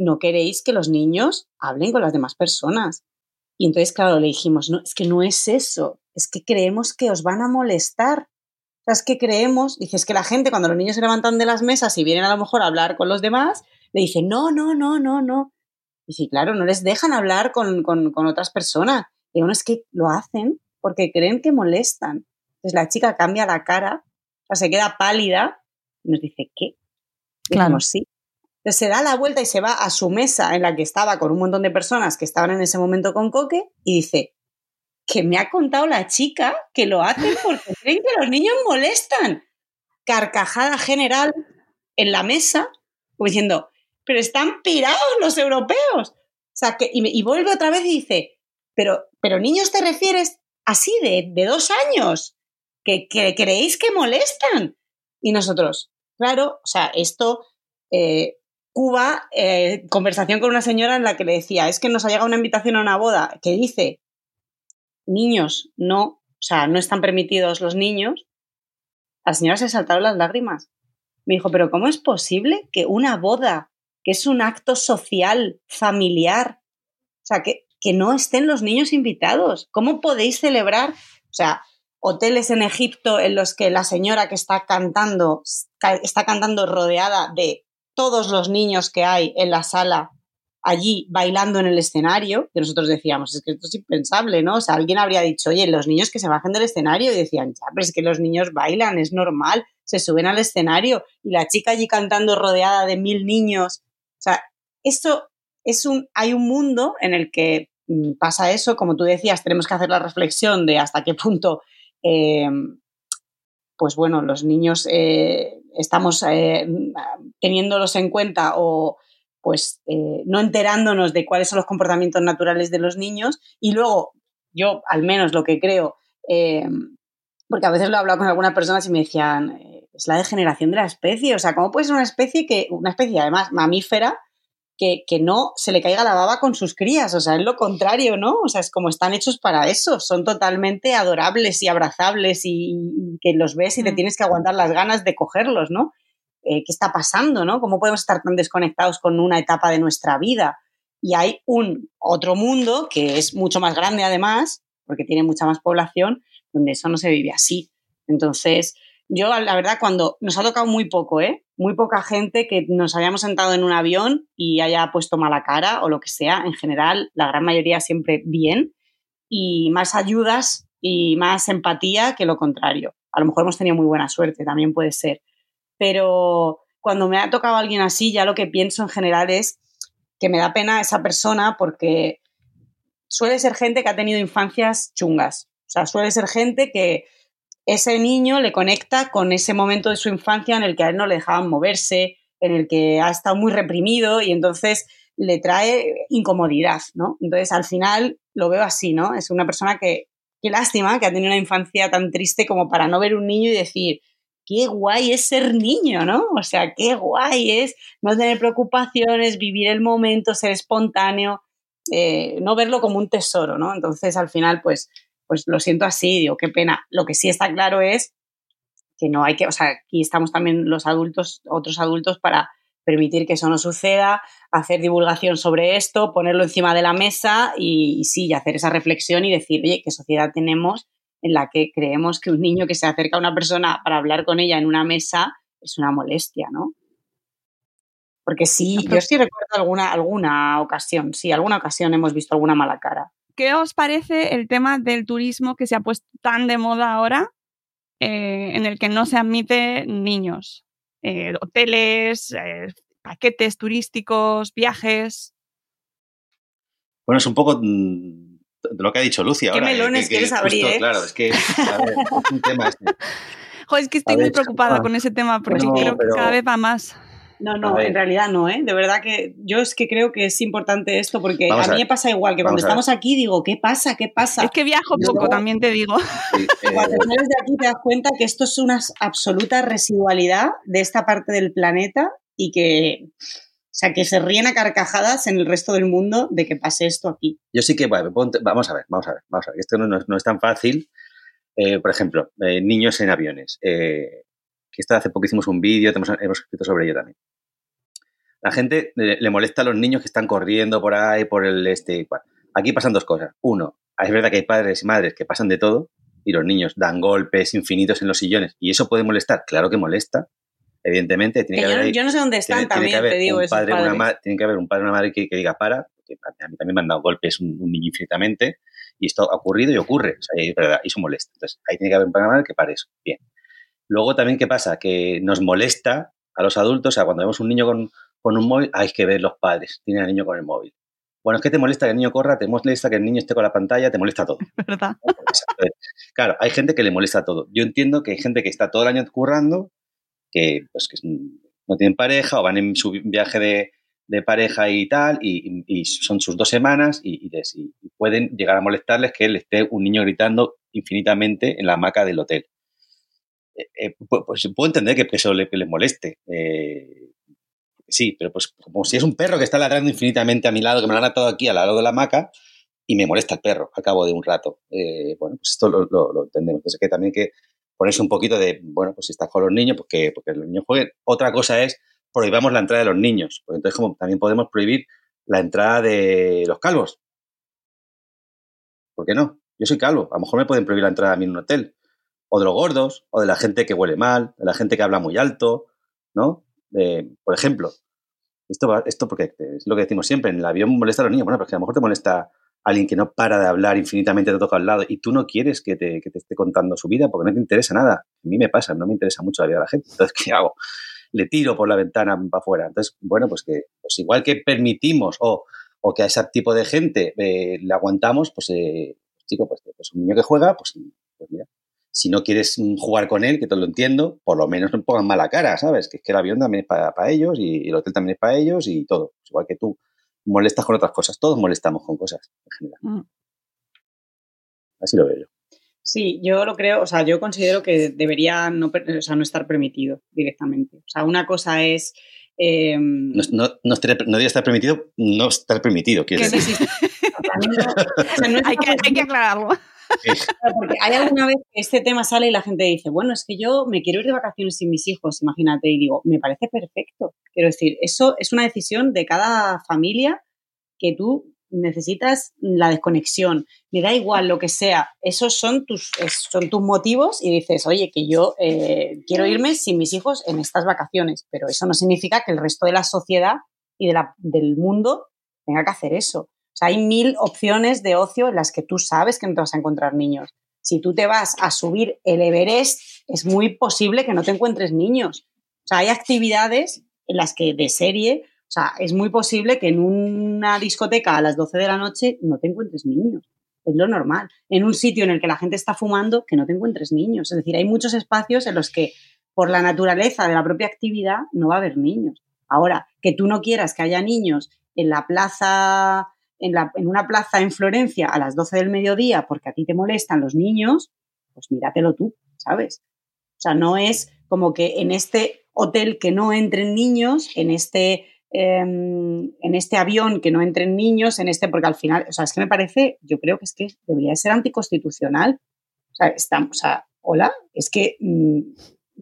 No queréis que los niños hablen con las demás personas. Y entonces, claro, le dijimos, no, es que no es eso. Es que creemos que os van a molestar. O sea, es que creemos, dices que la gente cuando los niños se levantan de las mesas y vienen a lo mejor a hablar con los demás, le dicen, no, no, no, no, no. Y sí, claro, no les dejan hablar con, con, con otras personas. Y uno es que lo hacen porque creen que molestan. Entonces la chica cambia la cara, o sea, se queda pálida y nos dice, ¿qué? Claro. decimos, sí. Se da la vuelta y se va a su mesa en la que estaba con un montón de personas que estaban en ese momento con Coque y dice, que me ha contado la chica que lo hacen porque creen que los niños molestan. Carcajada general en la mesa, como diciendo, pero están pirados los europeos. O sea, que, y, y vuelve otra vez y dice, pero, pero niños te refieres así de, de dos años, que, que, creéis que molestan. Y nosotros, claro, o sea, esto, eh, Cuba, eh, conversación con una señora en la que le decía, es que nos ha llegado una invitación a una boda que dice, niños, no, o sea, no están permitidos los niños. La señora se saltaron las lágrimas. Me dijo, pero ¿cómo es posible que una boda que es un acto social, familiar. O sea, que, que no estén los niños invitados. ¿Cómo podéis celebrar? O sea, hoteles en Egipto en los que la señora que está cantando está cantando rodeada de todos los niños que hay en la sala allí bailando en el escenario, que nosotros decíamos, es que esto es impensable, ¿no? O sea, alguien habría dicho, oye, los niños que se bajen del escenario y decían, ya, pero es que los niños bailan, es normal, se suben al escenario y la chica allí cantando rodeada de mil niños. O sea, esto es un, hay un mundo en el que mm, pasa eso, como tú decías, tenemos que hacer la reflexión de hasta qué punto Em, pues bueno, los niños eh, estamos eh, teniéndolos en cuenta o pues eh, no enterándonos de cuáles son los comportamientos naturales de los niños. Y luego yo al menos lo que creo, porque a veces lo he hablado con algunas personas y me decían, es la degeneración de la especie, o sea, ¿cómo puede ser una especie que, una especie además mamífera, que, no se le caiga la baba con sus crías, o sea, es lo contrario, ¿no? O sea, es como están hechos para eso, son totalmente adorables y abrazables y, que los ves y te mm. tienes que aguantar las ganas de cogerlos, ¿no? Eh, ¿Qué está pasando, no? ¿Cómo podemos estar tan desconectados con una etapa de nuestra vida? Y hay un otro mundo que es mucho más grande además, porque tiene mucha más población, donde eso no se vive así. Entonces, yo, la verdad, cuando nos ha tocado muy poco, ¿eh? Muy poca gente que nos hayamos sentado en un avión y haya puesto mala cara o lo que sea. En general, la gran mayoría siempre bien y más ayudas y más empatía que lo contrario. A lo mejor hemos tenido muy buena suerte, también puede ser. Pero cuando me ha tocado alguien así, ya lo que pienso en general es que me da pena esa persona porque suele ser gente que ha tenido infancias chungas. O sea, suele ser gente que ese niño le conecta con ese momento de su infancia en el que a él no le dejaban moverse, en el que ha estado muy reprimido y entonces le trae incomodidad, ¿no? Entonces, al final lo veo así, ¿no? Es una persona que, qué lástima que ha tenido una infancia tan triste como para no ver un niño y decir, qué guay es ser niño, ¿no? O sea, qué guay es no tener preocupaciones, vivir el momento, ser espontáneo, eh, no verlo como un tesoro, ¿no? Entonces, al final, pues pues lo siento así, digo, qué pena. Lo que sí está claro es que no hay que, o sea, aquí estamos también los adultos, otros adultos para permitir que eso no suceda, hacer divulgación sobre esto, ponerlo encima de la mesa y, sí, hacer esa reflexión y decir, oye, ¿qué sociedad tenemos en la que creemos que un niño que se acerca a una persona para hablar con ella en una mesa es una molestia, ¿no? Porque sí, yo sí recuerdo alguna, alguna ocasión, sí, alguna ocasión hemos visto alguna mala cara. ¿Qué os parece el tema del turismo que se ha puesto tan de moda ahora, eh, en el que no se admite niños? Eh, hoteles, eh, paquetes turísticos, viajes. Bueno, es un poco mm, de lo que ha dicho Lucia. ¿Qué melones quieres abrir? Claro, es que es un tema este. es que estoy muy preocupada con ese tema porque creo que cada vez va más. No, no, en realidad no, ¿eh? De verdad que yo es que creo que es importante esto porque a, mí me pasa igual, que cuando estamos aquí digo, ¿qué pasa? ¿Qué pasa? Es que viajo poco, también te digo. Cuando eh, sales de aquí te das cuenta que esto es una absoluta residualidad de esta parte del planeta y que, o sea, que se ríen a carcajadas en el resto del mundo de que pase esto aquí. Yo sí que, bueno, vamos a ver, vamos a ver, vamos a ver, esto no, es tan fácil. Eh, por ejemplo, eh, niños en aviones. que esto hace poco hicimos un vídeo, hemos, hemos escrito sobre ello también. La gente le, molesta a los niños que están corriendo por ahí, por el este. Aquí pasan dos cosas. Uno, es verdad que hay padres y madres que pasan de todo y los niños dan golpes infinitos en los sillones y eso puede molestar. Claro que molesta. Evidentemente, tiene que, haber yo, no sé dónde están también, te digo, un padre, una tiene que haber un padre o una madre que, diga para, porque a mí también me han dado golpes un, niño infinitamente y esto ha ocurrido y ocurre, o sea, es verdad, y eso molesta. Entonces, ahí tiene que haber un padre o una madre que pare eso. Bien. Luego también, ¿qué pasa? Que nos molesta a los adultos, o sea, cuando vemos un niño con, con un móvil, hay que ver los padres, tienen al niño con el móvil. Bueno, es que te molesta que el niño corra, te molesta que el niño esté con la pantalla, te molesta todo. ¿Verdad? Claro, hay gente que le molesta todo. Yo entiendo que hay gente que está todo el año currando, que, pues, que no tienen pareja o van en su viaje de, pareja y tal, y, son sus dos semanas y, pueden llegar a molestarles que le esté un niño gritando infinitamente en la hamaca del hotel. Eh, eh, pues, puedo entender que eso le, les moleste. Eh, sí, pero pues como si es un perro que está ladrando infinitamente a mi lado, que me lo han atado aquí al lado de la hamaca y me molesta el perro al cabo de un rato. Eh, bueno, pues esto lo, entendemos. Entonces, que también que ponerse un poquito de, bueno, pues si estás con los niños, pues que, porque los niños jueguen. Otra cosa es prohibamos la entrada de los niños. Pues entonces, como también podemos prohibir la entrada de los calvos. ¿Por qué no? Yo soy calvo, a lo mejor me pueden prohibir la entrada a mí en un hotel. O de los gordos, o de la gente que huele mal, de la gente que habla muy alto, ¿no? Por ejemplo, esto, va, esto porque es lo que decimos siempre, en el avión molesta a los niños. Bueno, porque a lo mejor te molesta alguien que no para de hablar infinitamente, te toca al lado y tú no quieres que te, que te esté contando su vida porque no te interesa nada. A mí me pasa, no me interesa mucho la vida de la gente. Entonces, ¿qué hago? Le tiro por la ventana para afuera. Entonces, bueno, pues que pues igual que permitimos o, o que a ese tipo de gente eh, le aguantamos, pues, eh, chico, pues, pues, un niño que juega, pues, pues mira, si no quieres jugar con él, que te lo entiendo, por lo menos no pongan mala cara, ¿sabes? Que es que el avión también es para, ellos y, el hotel también es para ellos y todo. Pues igual que tú molestas con otras cosas, todos molestamos con cosas en general. Mm. Así lo veo yo. Sí, yo lo creo, o sea, yo considero que debería no, o sea, no estar permitido directamente. O sea, una cosa es... Em, no, no, no, debería estar permitido no estar permitido, quieres decir. hay, que, hay que aclararlo. Porque hay alguna vez que este tema sale y la gente dice, bueno, es que yo me quiero ir de vacaciones sin mis hijos, imagínate, y digo, me parece perfecto. Quiero decir, eso es una decisión de cada familia que tú necesitas la desconexión, me da igual lo que sea, esos son tus, son tus motivos y dices, oye, que yo eh, quiero irme sin mis hijos en estas vacaciones, pero eso no significa que el resto de la sociedad y de la, del mundo tenga que hacer eso hay mil opciones de ocio en las que tú sabes que no te vas a encontrar niños. Si tú te vas a subir el Everest, es muy posible que no te encuentres niños. O sea, hay actividades en las que de serie, o sea, es muy posible que en una discoteca a las 12 de la noche no te encuentres niños. Es lo normal. En un sitio en el que la gente está fumando, que no te encuentres niños. Es decir, hay muchos espacios en los que, por la naturaleza de la propia actividad, no va a haber niños. Ahora, que tú no quieras que haya niños en la plaza en, una plaza en Florencia a las 12 del mediodía porque a ti te molestan los niños, pues míratelo tú, ¿sabes? O sea, no es como que en este hotel que no entren niños, en este, em, en este avión que no entren niños, en este, porque al final, o sea, es que me parece, yo creo que es que debería ser anticonstitucional. O sea, estamos, o hola, es que mm,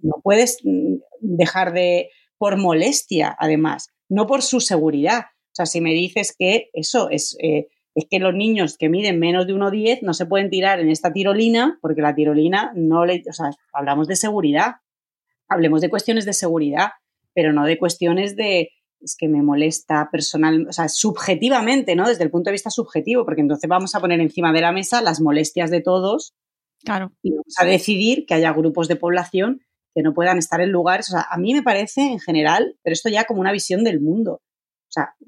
no puedes mm, dejar de, por molestia, además, no por su seguridad, sea, si me dices que eso es, eh, es que los niños que miden menos de 1,10 no se pueden tirar en esta tirolina porque la tirolina no le, o sea, hablamos de seguridad, hablemos de cuestiones de seguridad, pero no de cuestiones de, es que me molesta personal, o sea, subjetivamente, ¿no? Desde el punto de vista subjetivo, porque entonces vamos a poner encima de la mesa las molestias de todos. Claro. Y vamos a decidir que haya grupos de población que no puedan estar en lugares. O sea, a mí me parece en general, pero esto ya como una visión del mundo.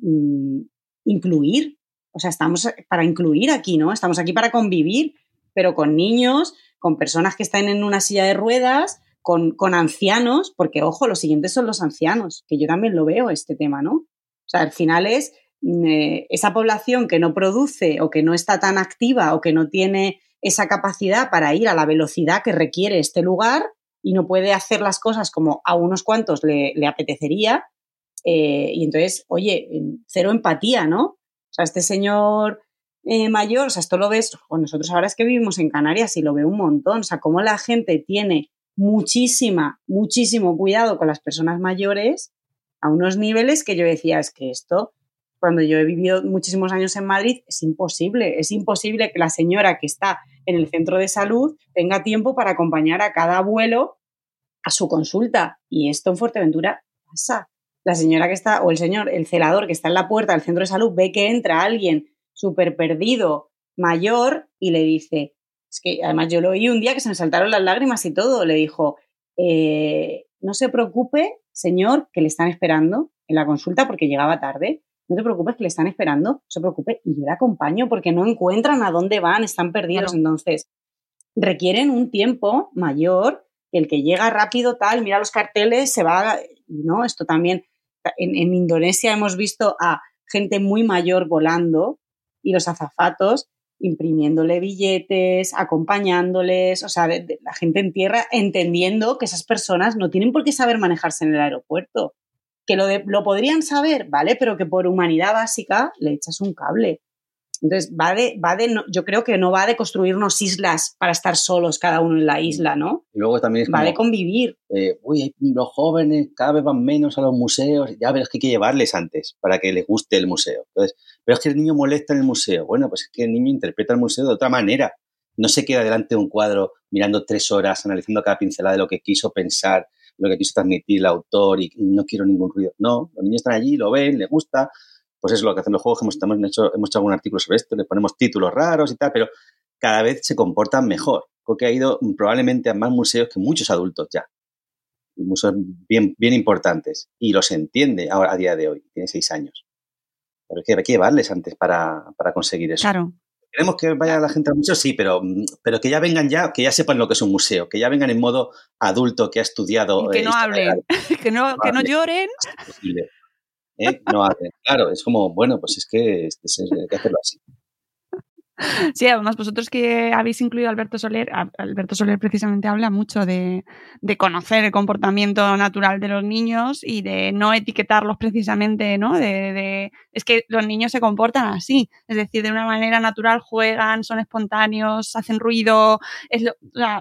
Mm, incluir. O sea, estamos para incluir aquí, ¿no? Estamos aquí para convivir, pero con niños, con personas que están en una silla de ruedas, con, ancianos, porque ojo, los siguientes son los ancianos, que yo también lo veo este tema, ¿no? O sea, al final es mm, eh, esa población que no produce o que no está tan activa o que no tiene esa capacidad para ir a la velocidad que requiere este lugar y no puede hacer las cosas como a unos cuantos le apetecería, eh, y entonces, oye, cero empatía, ¿no? O sea, este señor eh, mayor, o sea, esto lo ves, con nosotros ahora es que vivimos en Canarias y lo veo un montón, o sea, cómo la gente tiene muchísima, muchísimo cuidado con las personas mayores a unos niveles que yo decía, es que esto, cuando yo he vivido muchísimos años en Madrid, es imposible, es imposible que la señora que está en el centro de salud tenga tiempo para acompañar a cada abuelo a su consulta. Y esto en Fuerteventura pasa la señora que está, o el señor, el celador que está en la puerta del centro de salud, ve que entra alguien súper perdido, mayor, y le dice, es que además yo lo oí un día que se me saltaron las lágrimas y todo, le dijo, eh, no se preocupe, señor, que le están esperando en la consulta porque llegaba tarde. No te preocupes que le están esperando, no se preocupe, y yo le acompaño porque no encuentran a dónde van, están perdidos. Entonces, requieren un tiempo mayor el que llega rápido, tal, mira los carteles, se va, ¿no? Esto también en, Indonesia hemos visto a gente muy mayor volando y los azafatos imprimiéndole billetes, acompañándoles, o sea, la gente en tierra entendiendo que esas personas no tienen por qué saber manejarse en el aeropuerto. Que lo, lo podrían saber, ¿vale? Pero que por humanidad básica le echas un cable. Entonces, va de, va de no- yo creo que no va de construirnos islas para estar solos cada uno en la isla, ¿no? Y luego también es Va de como, convivir. eh, uy, los jóvenes cada vez van menos a los museos. Ya, pero es que hay que llevarles antes para que les guste el museo. Entonces, pero es que el niño molesta en el museo. Bueno, pues es que el niño interpreta el museo de otra manera. No se queda delante de un cuadro mirando tres horas, analizando cada pincelada de lo que quiso pensar, lo que quiso transmitir el autor y no quiero ningún ruido. No, los niños están allí, lo ven, les gusta. Pues es lo que hacen los juegos. Hemos, hecho, hemos hecho algún artículo sobre esto, le ponemos títulos raros y tal, pero cada vez se comportan mejor. Porque ha ido probablemente a más museos que muchos adultos ya. Y museos bien, bien importantes. Y los entiende ahora a día de hoy. Tiene seis años. Pero es que hay que llevarles antes para, para conseguir eso. Claro. ¿Queremos que vaya la gente al museo? Sí, pero, pero que ya vengan ya, que ya sepan lo que es un museo, que ya vengan en modo adulto, que ha estudiado. Y que eh, no hablen, que no, que no lloren. posible. ¿Eh? No hablen. Claro, es como, bueno, pues es que hay que hacerlo así. Sí, además vosotros que habéis incluido a Alberto Soler, Alberto Soler precisamente habla mucho de, de conocer el comportamiento natural de los niños y de no etiquetarlos precisamente, ¿no? De, es que los niños se comportan así, es decir, de una manera natural juegan, son espontáneos, hacen ruido,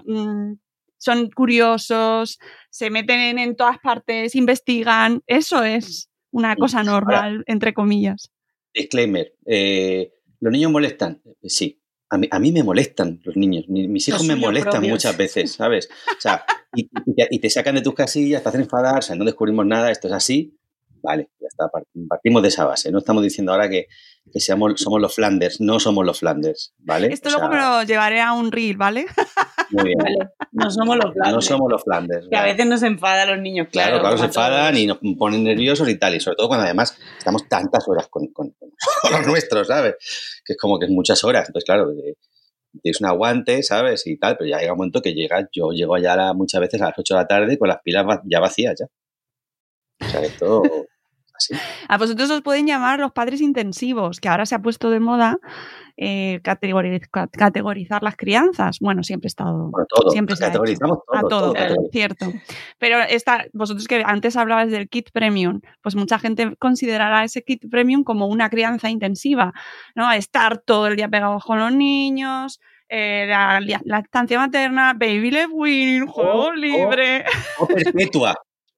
mm, son curiosos, se meten en todas partes, investigan, eso es una cosa normal, entre comillas. Disclaimer. eh, ¿Los niños molestan? Sí. A mí, a mí me molestan los niños. Mi- mis hijos Los me molestan propios. muchas veces, ¿sabes? O sea, y, y te, y te sacan de tus casillas, te hacen enfadar, o sea, no descubrimos nada, esto es así. Vale, ya está, part- partimos de esa base. No estamos diciendo ahora que, que seamos, somos los Flanders, no somos los Flanders, ¿vale? Esto O luego me lo llevaré a un reel, ¿vale? muy bien. Vale, no somos los No Flanders. somos los Flanders. Que a veces nos enfada a los niños, Claro, claro. claro, se enfadan y nos ponen nerviosos y tal. Y sobre todo cuando además estamos tantas horas con, con- con los nuestros, ¿sabes? Que es como que es muchas horas. Entonces, claro, tienes un aguante, ¿sabes? Y tal, pero ya llega un momento que llega, yo llego ya a la- muchas veces a las 8 de la tarde con las pilas ya vacías ya. O sea, esto así. A vosotros os pueden llamar los padres intensivos, que ahora se ha puesto de moda eh, categori- ca- categorizar las crianzas. Bueno, siempre ha estado. Bueno, todo. siempre se categorizamos todo. a todo, cierto. Pero esta, vosotros que antes hablabas del kit premium, pues mucha gente considerará ese kit premium como una crianza intensiva, ¿no? Estar todo el día pegados con los niños, eh, la la lactancia materna, baby left winning, juego oh. libre. O perpetua.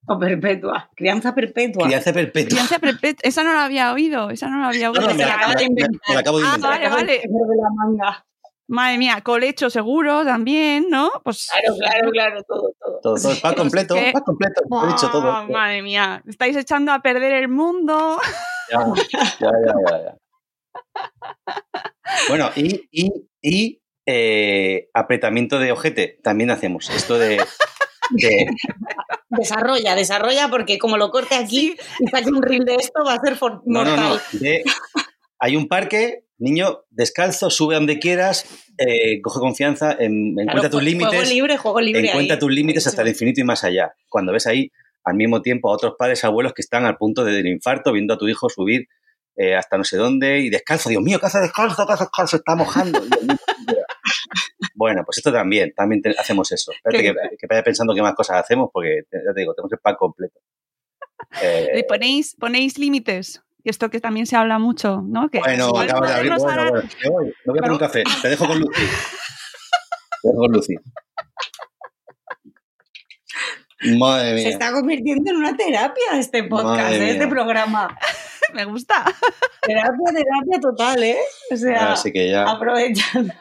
O perpetua. Crianza perpetua. Crianza perpetua. Crianza perpetua. Esa no la había oído, esa no la había No, oído. no, me, la, acaba me de la- me- inventar. me la acabo de Ah, vale, vale. de la manga. Madre mía, colecho seguro también, ¿no? Pues Claro, claro, claro, todo, todo. Todo, todo, completo, que- pack completo. He dicho todo. Ah, madre mía, estáis echando a perder el mundo. Ya, ya, ya, ya, ya. Bueno, y, y, y eh, apretamiento de ojete también hacemos. Esto de, de- Desarrolla, desarrolla, porque como lo corte aquí y saque un reel de esto, va a ser for- no, no, mortal. no. de- hay un parque, niño, descalzo, sube a donde quieras, eh, coge confianza, en, encuentra Claro, tus jue- límites. Juego libre, juego libre. encuentra ahí. tus límites hasta el infinito y más allá. Cuando ves ahí al mismo tiempo a otros padres, abuelos que están al punto de- del infarto, viendo a tu hijo subir eh, hasta no sé dónde y descalzo. Dios mío, ¿qué hace descalzo? ¿Qué hace descalzo? Está mojando. Bueno, pues esto también, también te- hacemos eso. Espérate que, que vaya pensando qué más cosas hacemos, porque ya te digo, tenemos el pack completo. Eh, Le ponéis, ponéis límites. Y esto que también se habla mucho, ¿no? Que bueno, acabas de abrir. Bueno, ahora- bueno, me voy, me voy a poner un café. Te dejo con Lucy. Te dejo con Lucy. Madre Se mía. está convirtiendo en una terapia este podcast, ¿eh? este programa. Me gusta. Terapia, terapia total, ¿eh? O sea, Así que ya. aprovechando.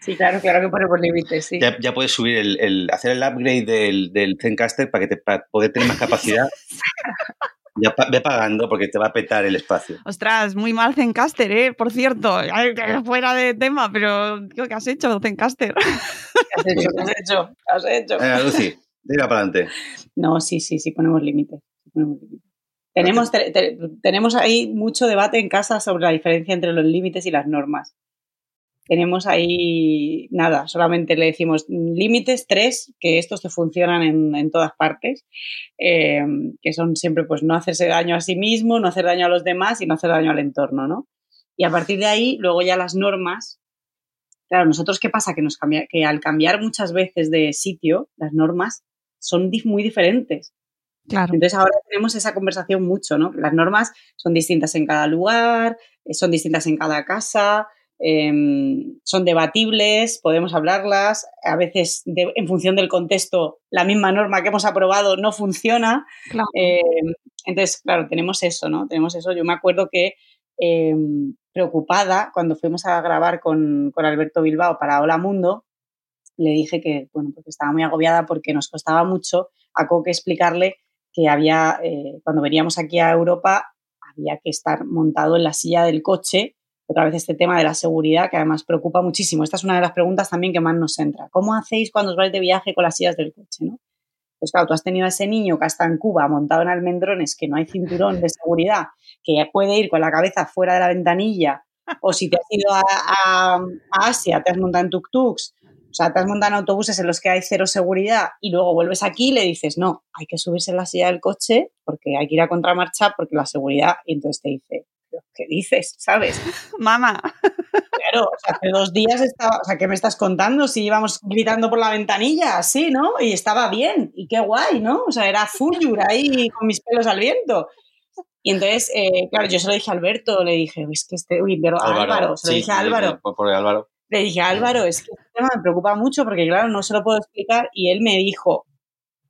Sí, claro, claro que ponemos límites, sí. Ya, ya puedes subir el, el- hacer el upgrade del, del Zencaster para que te para poder tener más capacidad. ya pa- ve pagando porque te va a petar el espacio. Ostras, muy mal Zencaster, ¿eh? Por cierto, Ay, fuera de tema, pero ¿qué has hecho, Zencaster? ¿Qué has hecho? ¿Qué has hecho? ¿Qué has hecho? Venga, Lucy, tira para adelante. No, sí, sí, sí, ponemos límites. sí ponemos límites. Tenemos, te- te- tenemos ahí mucho debate en casa sobre la diferencia entre los límites y las normas. Tenemos ahí, nada, solamente le decimos límites tres, que estos te funcionan en, en todas partes, eh, que son siempre pues no hacerse daño a sí mismo, no hacer daño a los demás y no hacer daño al entorno, ¿no? Y a partir de ahí, luego ya las normas, claro, nosotros qué pasa, que, nos cambia, que al cambiar muchas veces de sitio, las normas son muy diferentes. Claro. Entonces ahora tenemos esa conversación mucho, ¿no? Las normas son distintas en cada lugar, son distintas en cada casa, em, son debatibles, podemos hablarlas, a veces en función del contexto la misma norma que hemos aprobado no funciona. Em, entonces, claro, tenemos eso, ¿no? Tenemos eso. Yo me acuerdo que em, preocupada cuando fuimos a grabar con, con Alberto Bilbao para Hola Mundo, le dije que, bueno, porque estaba muy agobiada porque nos costaba mucho a Coque explicarle que había, eh, cuando veníamos aquí a Europa, había que estar montado en la silla del coche. Otra vez este tema de la seguridad, que además preocupa muchísimo. Esta es una de las preguntas también que más nos entra. ¿Cómo hacéis cuando os vais de viaje con las sillas del coche? ¿no? Pues claro, tú has tenido a ese niño que está en Cuba montado en almendrones, que no hay cinturón de seguridad, que puede ir con la cabeza fuera de la ventanilla, o si te has ido a, a Asia, te has montado en tuk-tuks, o sea, te has montado en autobuses en los que hay cero seguridad y luego vuelves aquí y le dices, no, hay que subirse en la silla del coche porque hay que ir a contramarcha porque la seguridad. Y entonces te dice, ¿qué dices? ¿Sabes? Mamá. Claro, o sea, hace dos días estaba, o sea, ¿qué me estás contando? Si íbamos gritando por la ventanilla, así, ¿no? Y estaba bien, y qué guay, ¿no? O sea, era Fuyur ahí con mis pelos al viento. Y entonces, eh, claro, yo se lo dije a Alberto, le dije, es que este, uy, pero Álvaro, se lo dije a Álvaro. por Álvaro le dije, Álvaro, es que este tema me preocupa mucho porque, claro, no se lo puedo explicar. Y él me dijo,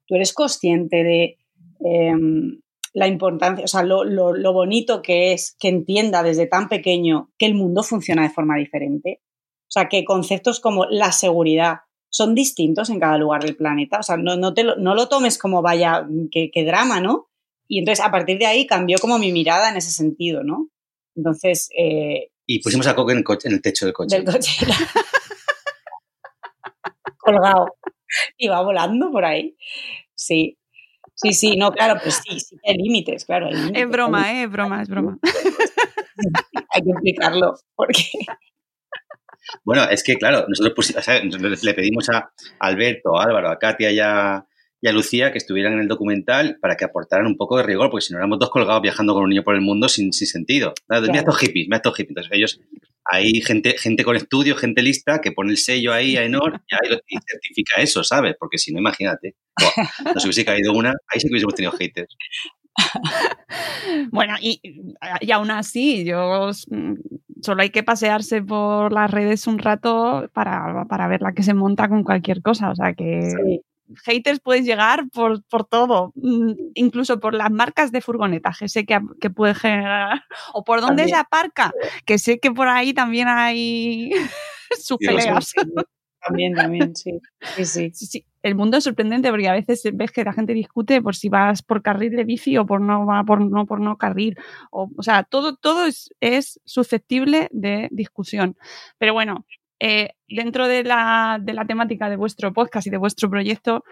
tú eres consciente de em, la importancia, o sea, lo, lo, bonito que es que entienda desde tan pequeño que el mundo funciona de forma diferente. O sea, que conceptos como la seguridad son distintos en cada lugar del planeta. O sea, no, no, te lo, no lo tomes como vaya, qué, drama, ¿no? Y entonces a partir de ahí cambió como mi mirada en ese sentido, ¿no? Entonces, eh, y pusimos a Coque en el, techo del coche. Del coche. Colgado. Iba volando por ahí. Sí. Sí, sí, no, claro, pues sí, sí hay límites, claro. es broma, ¿eh? Es broma, es broma. hay que explicarlo, porque... Bueno, es que, claro, nosotros pusimos, le pedimos a Alberto, a Álvaro, a Katia y a, y a Lucía que estuvieran en el documental para que aportaran un poco de rigor, porque si no éramos dos colgados viajando con un niño por el mundo sin, sin sentido. Mira estos hippies, mira estos hippies. Entonces ellos, hay gente, gente con estudios, gente lista, que pone el sello ahí a Enor y, certifica eso, ¿sabes? Porque si no, imagínate, no nos hubiese caído una, ahí sí que hubiésemos tenido haters. bueno, y, y, aún así, yo mm, solo hay que pasearse por las redes un rato para, para ver la que se monta con cualquier cosa. O sea que haters puedes llegar por, por, todo, mm, incluso por las marcas de furgonetas que sé que, que puede generar, o por dónde se aparca, que sé que por ahí también hay sus peleas. También, también, sí. Sí, sí. El mundo es sorprendente porque a veces ves que la gente discute por si vas por carril de bici o por no va por no por no carril. O, o sea, todo, todo es, es susceptible de discusión. Pero bueno, eh, dentro de la, de la, temática de vuestro podcast y de vuestro proyecto,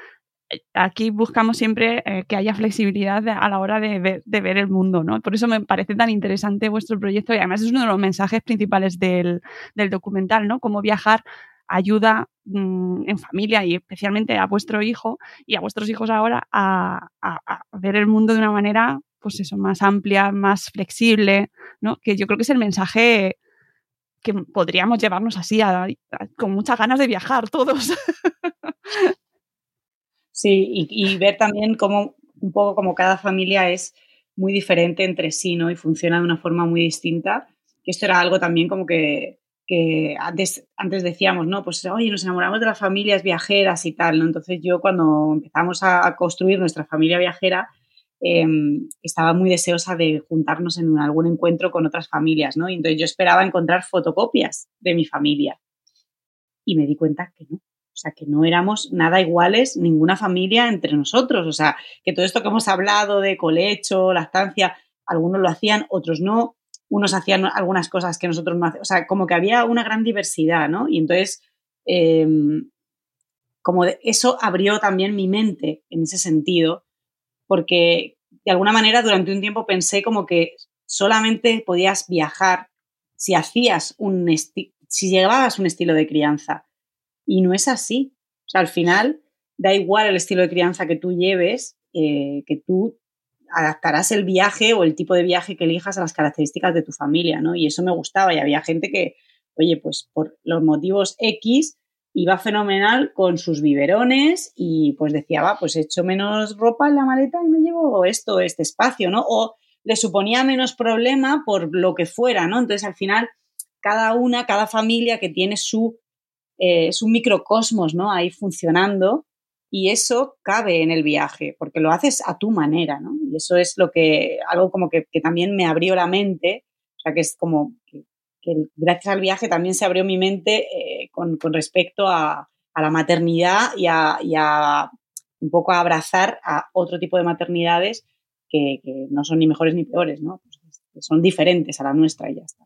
eh, aquí buscamos siempre eh, que haya flexibilidad a la hora de ver, el mundo, ¿no? Por eso me parece tan interesante vuestro proyecto y además es uno de los mensajes principales del, del documental, ¿no? Cómo viajar ayuda mm, en familia y especialmente a vuestro hijo y a vuestros hijos ahora a, a, a, ver el mundo de una manera, pues eso, más amplia, más flexible, ¿no? Que yo creo que es el mensaje que podríamos llevarnos así con muchas ganas de viajar todos. Sí, y, ver también cómo un poco como cada familia es muy diferente entre sí, ¿no? Y funciona de una forma muy distinta. Que esto era algo también como que, antes, antes decíamos, ¿no? Pues, oye, nos enamoramos de las familias viajeras y tal, ¿no? Entonces yo cuando empezamos a construir nuestra familia viajera, Em, estaba muy deseosa de juntarnos en algún encuentro con otras familias, ¿no? Y entonces yo esperaba encontrar fotocopias de mi familia. Y me di cuenta que no. O sea, que no éramos nada iguales, ninguna familia entre nosotros. O sea, que todo esto que hemos hablado de colecho, lactancia, algunos lo hacían, otros no. Unos hacían algunas cosas que nosotros no hacíamos. O sea, como que había una gran diversidad, ¿no? Y entonces, em, como eso abrió también mi mente en ese sentido porque de alguna manera durante un tiempo pensé como que solamente podías viajar si hacías un si llevabas un estilo de crianza y no es así. O sea, al final da igual el estilo de crianza que tú lleves, eh, que tú adaptarás el viaje o el tipo de viaje que elijas a las características de tu familia, ¿no? Y eso me gustaba y había gente que, oye, pues por los motivos X iba fenomenal con sus biberones y pues decía, va, pues he hecho menos ropa en la maleta y me llevo esto, este espacio, ¿no? O le suponía menos problema por lo que fuera, ¿no? Entonces, al final, cada una, cada familia que tiene su, eh, su microcosmos, ¿no? Ahí funcionando y eso cabe en el viaje, porque lo haces a tu manera, ¿no? Y eso es lo que, algo como que, que también me abrió la mente, o sea, que es como que gracias al viaje también se abrió mi mente eh, con, con, respecto a, a, la maternidad y a, y a, un poco a abrazar a otro tipo de maternidades que, que no son ni mejores ni peores, ¿no? Pues, son diferentes a la nuestra y ya está.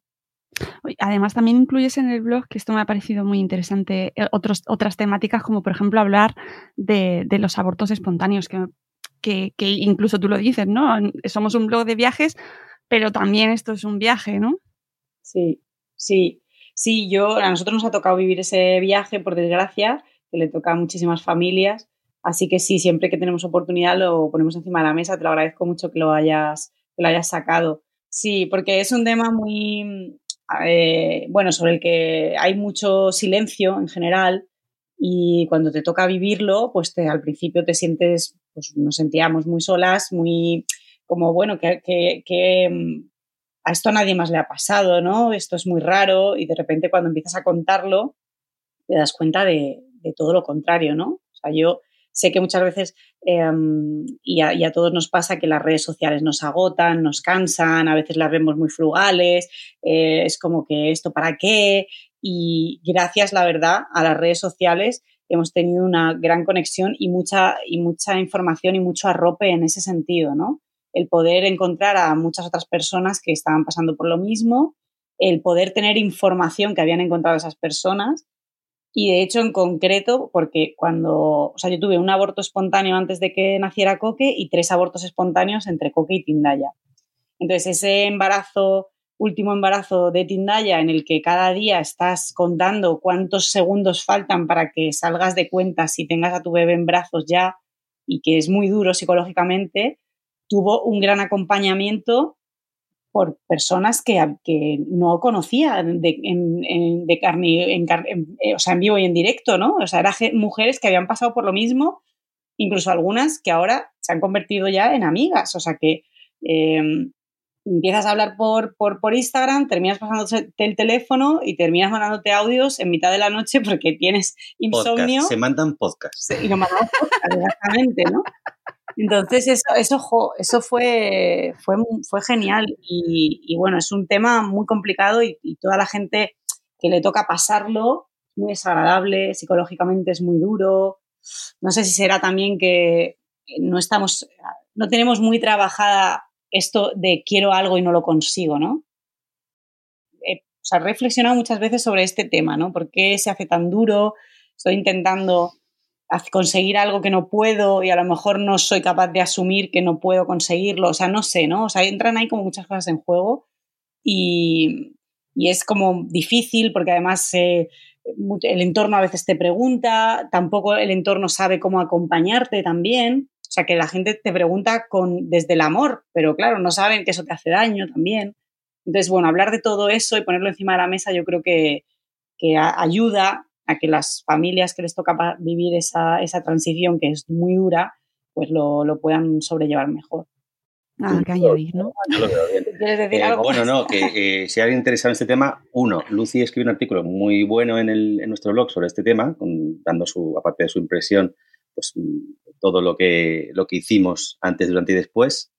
Además, también incluyes en el blog, que esto me ha parecido muy interesante, eh, otros, otras temáticas como, por ejemplo, hablar de, de los abortos espontáneos, que, que, que, incluso tú lo dices, ¿no? Somos un blog de viajes, pero también esto es un viaje, ¿no? Sí, sí. Sí, yo, a nosotros nos ha tocado vivir ese viaje, por desgracia, que le toca a muchísimas familias. Así que sí, siempre que tenemos oportunidad lo ponemos encima de la mesa. Te lo agradezco mucho que lo hayas, que lo hayas sacado. Sí, porque es un tema muy, eh, bueno, sobre el que hay mucho silencio en general y cuando te toca vivirlo, pues te, al principio te sientes, pues nos sentíamos muy solas, muy como, bueno, que, que, a esto nadie más le ha pasado, ¿no? Esto es muy raro y de repente cuando empiezas a contarlo te das cuenta de, todo lo contrario, ¿no? O sea, yo sé que muchas veces, y, a, y, a, todos nos pasa que las redes sociales nos agotan, nos cansan, a veces las vemos muy frugales, eh, es como que esto para qué. Y gracias, la verdad, a las redes sociales hemos tenido una gran conexión y mucha, y mucha información y mucho arrope en ese sentido, ¿no? El poder encontrar a muchas otras personas que estaban pasando por lo mismo, el poder tener información que habían encontrado esas personas y de hecho, en concreto, porque cuando, o sea, yo tuve un aborto espontáneo antes de que naciera Coque y tres abortos espontáneos entre Coque y Tindaya. Entonces, ese embarazo, último embarazo de Tindaya, en el que cada día estás contando cuántos segundos faltan para que salgas de cuenta si tengas a tu bebé en brazos ya y que es muy duro psicológicamente, tuvo un gran acompañamiento por personas que, que no conocía de, en, de carne, en, en, eh, o sea, en vivo y en directo, ¿no? O sea, eran mujeres que habían pasado por lo mismo, incluso algunas que ahora se han convertido ya en amigas, o sea, que eh, empiezas a hablar por, por, por Instagram, terminas pasándote el teléfono y terminas mandándote audios en mitad de la noche porque tienes insomnio. Podcast. Se mandan podcasts. Y lo podcast, exactamente, ¿no? Entonces, eso, eso, eso fue, fue, genial y, bueno, es un tema muy complicado y, y, toda la gente que le toca pasarlo es muy desagradable, psicológicamente es muy duro. No sé si será también que no estamos, no tenemos muy trabajada esto de quiero algo y no lo consigo, ¿no? Eh, o sea, he reflexionado muchas veces sobre este tema, ¿no? ¿Por qué se hace tan duro? Estoy intentando conseguir algo que no puedo y a lo mejor no soy capaz de asumir que no puedo conseguirlo. O sea, no sé, ¿no? O sea, entran ahí como muchas cosas en juego y, y es como difícil porque además eh, el entorno a veces te pregunta, tampoco el entorno sabe cómo acompañarte también. O sea, que la gente te pregunta con, desde el amor, pero claro, no saben que eso te hace daño también. Entonces, bueno, hablar de todo eso y ponerlo encima de la mesa yo creo que, que ayuda a que las familias que les toca vivir esa, esa transición, que es muy dura, pues lo, lo puedan sobrellevar mejor. Ah, que añadir, ¿no? ¿Quieres decir eh, algo? Bueno, no, que eh, si alguien interesado en este tema, uno, Lucy escribió un artículo muy bueno en, el, en nuestro blog sobre este tema, con, dando su, aparte de su impresión, pues todo lo que, lo que hicimos antes, durante y después.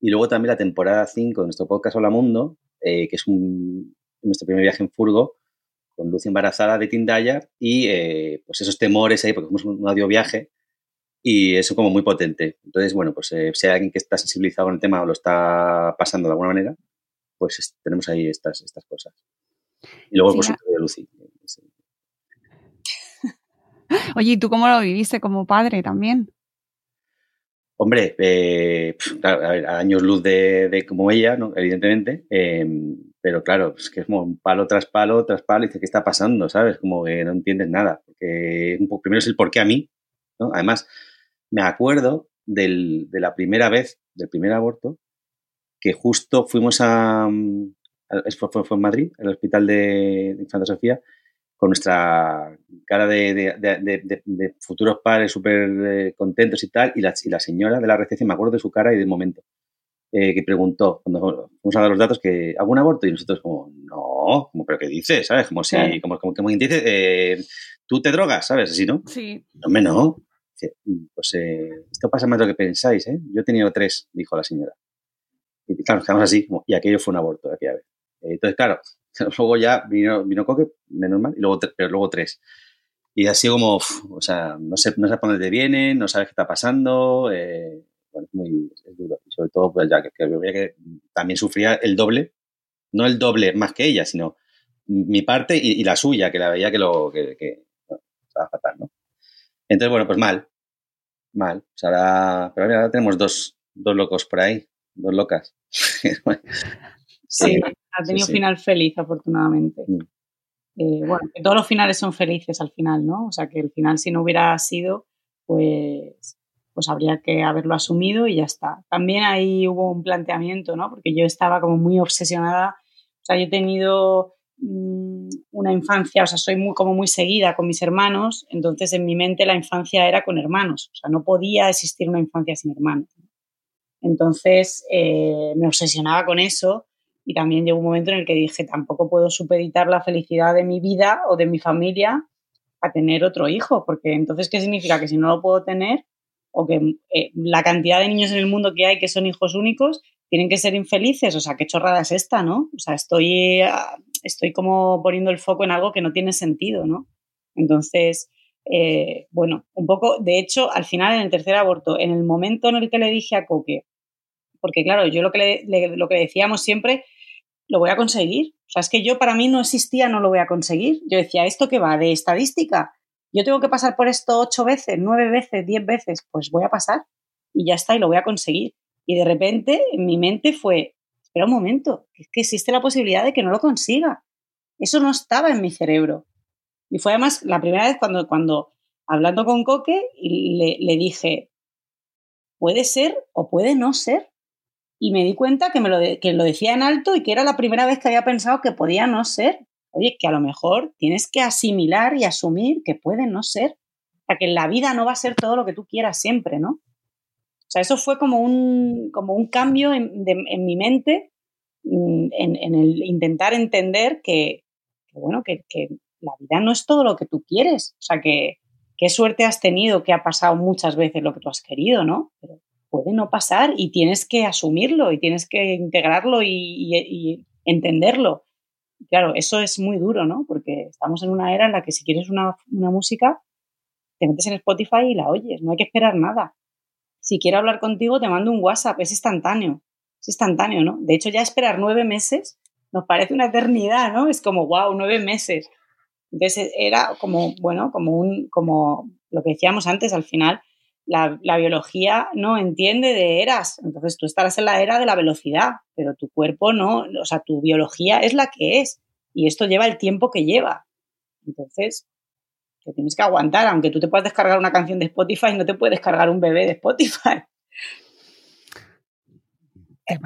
Y luego también la temporada 5 de nuestro podcast Hola Mundo, eh, que es un, nuestro primer viaje en furgo, con Lucy embarazada de Tindaya y eh, pues esos temores ahí, porque fuimos un audio viaje y eso como muy potente. Entonces, bueno, pues eh, si hay alguien que está sensibilizado con el tema o lo está pasando de alguna manera, pues es, tenemos ahí estas, estas cosas. Y luego sí, consultorio de Lucy. Oye, ¿y tú cómo lo viviste como padre también? Hombre, eh, a, años luz de, como ella, ¿no? evidentemente, eh, pero claro, es que es como un palo tras palo tras palo y dice, ¿qué está pasando? ¿Sabes? Como que no entiendes nada. Porque primero es el por qué a mí. Además, me acuerdo del, de la primera vez, del primer aborto, que justo fuimos a, a fue, en Madrid, al hospital de Infanta Sofía, con nuestra cara de, de, de, de futuros padres súper eh, contentos y tal, y la, y la, señora de la recepción, me acuerdo de su cara y del momento. eh, que preguntó, cuando fuimos a dar los datos, que ¿algún aborto? Y nosotros como, no, como, ¿pero qué dices? ¿Sabes? Como si, Claro. como, como, como quien dice, eh, tú te drogas, ¿sabes? Así, ¿no? Sí. Hombre, no. Dice, Pues eh, esto pasa más de lo que pensáis, ¿eh? Yo he tenido tres, dijo la señora. Y claro, nos quedamos así, como, y aquello fue un aborto aquella vez. Entonces, claro, luego ya vino, vino Coque, menos mal, y luego, pero luego tres. Y así como, uf, o sea, no sé, no sabes por dónde te vienen, no sabes qué está pasando. eh, bueno, es muy es duro. Y sobre todo, pues ya que, que que también sufría el doble, no el doble más que ella, sino mi parte y, y la suya, que la veía que lo que, que, bueno, estaba fatal, ¿no? Entonces, bueno, pues mal, mal. O sea, ahora, pero ahora tenemos dos, dos locos por ahí, dos locas. Sí, ha sí, tenido sí. final feliz, afortunadamente. Mm. Eh, bueno, que todos los finales son felices al final, ¿no? O sea, que el final, si no hubiera sido, pues, pues habría que haberlo asumido y ya está. También ahí hubo un planteamiento, ¿no? Porque yo estaba como muy obsesionada. O sea, yo he tenido mm, una infancia, o sea, soy muy, como muy seguida con mis hermanos, entonces en mi mente la infancia era con hermanos. O sea, no podía existir una infancia sin hermanos. Entonces eh, me obsesionaba con eso y también llegó un momento en el que dije, tampoco puedo supeditar la felicidad de mi vida o de mi familia a tener otro hijo, porque entonces, ¿qué significa? Que si no lo puedo tener, o que eh, la cantidad de niños en el mundo que hay que son hijos únicos, tienen que ser infelices, o sea, qué chorrada es esta, ¿no? O sea, estoy, ah, estoy como poniendo el foco en algo que no tiene sentido, ¿no? Entonces, eh, bueno, un poco, de hecho, al final en el tercer aborto, en el momento en el que le dije a Coque, porque claro, yo lo que, lo que le decíamos siempre, lo voy a conseguir. O sea, es que yo para mí no existía, no lo voy a conseguir. Yo decía, ¿esto qué va? ¿De estadística? Yo tengo que pasar por esto ocho veces, nueve veces, diez veces, pues voy a pasar y ya está y lo voy a conseguir. Y de repente en mi mente fue, espera un momento, es que existe la posibilidad de que no lo consiga. Eso no estaba en mi cerebro. Y fue además la primera vez cuando, cuando hablando con Coque, le, le dije, puede ser o puede no ser. Y me di cuenta que, me lo, de- que lo decía en alto y que era la primera vez que había pensado que podía no ser. Oye, que a lo mejor tienes que asimilar y asumir que puede no ser. O sea, que la vida no va a ser todo lo que tú quieras siempre, ¿no? O sea, eso fue como un, como un cambio en, mi mente, mm, en, el intentar entender que, bueno, que, la vida no es todo lo que tú quieres. O sea, que qué suerte has tenido que ha pasado muchas veces lo que tú has querido, ¿no? Puede no pasar y tienes que asumirlo y tienes que integrarlo y, entenderlo. Claro, eso es muy duro, ¿no? Porque estamos en una era en la que si quieres una, una música, te metes en Spotify y la oyes, no hay que esperar nada. Si quiero hablar contigo, te mando un WhatsApp, es instantáneo. Es instantáneo, ¿no? De hecho, ya esperar nueve meses nos parece una eternidad, ¿no? Es como, wow, nueve meses. Entonces era como, bueno, como un, como lo que decíamos antes, al final, la, biología no entiende de eras. Entonces tú estarás en la era de la velocidad, pero tu cuerpo no, o sea, tu biología es la que es. Y esto lleva el tiempo que lleva. Entonces, te tienes que aguantar, aunque tú te puedas descargar una canción de Spotify, no te puedes descargar un bebé de Spotify.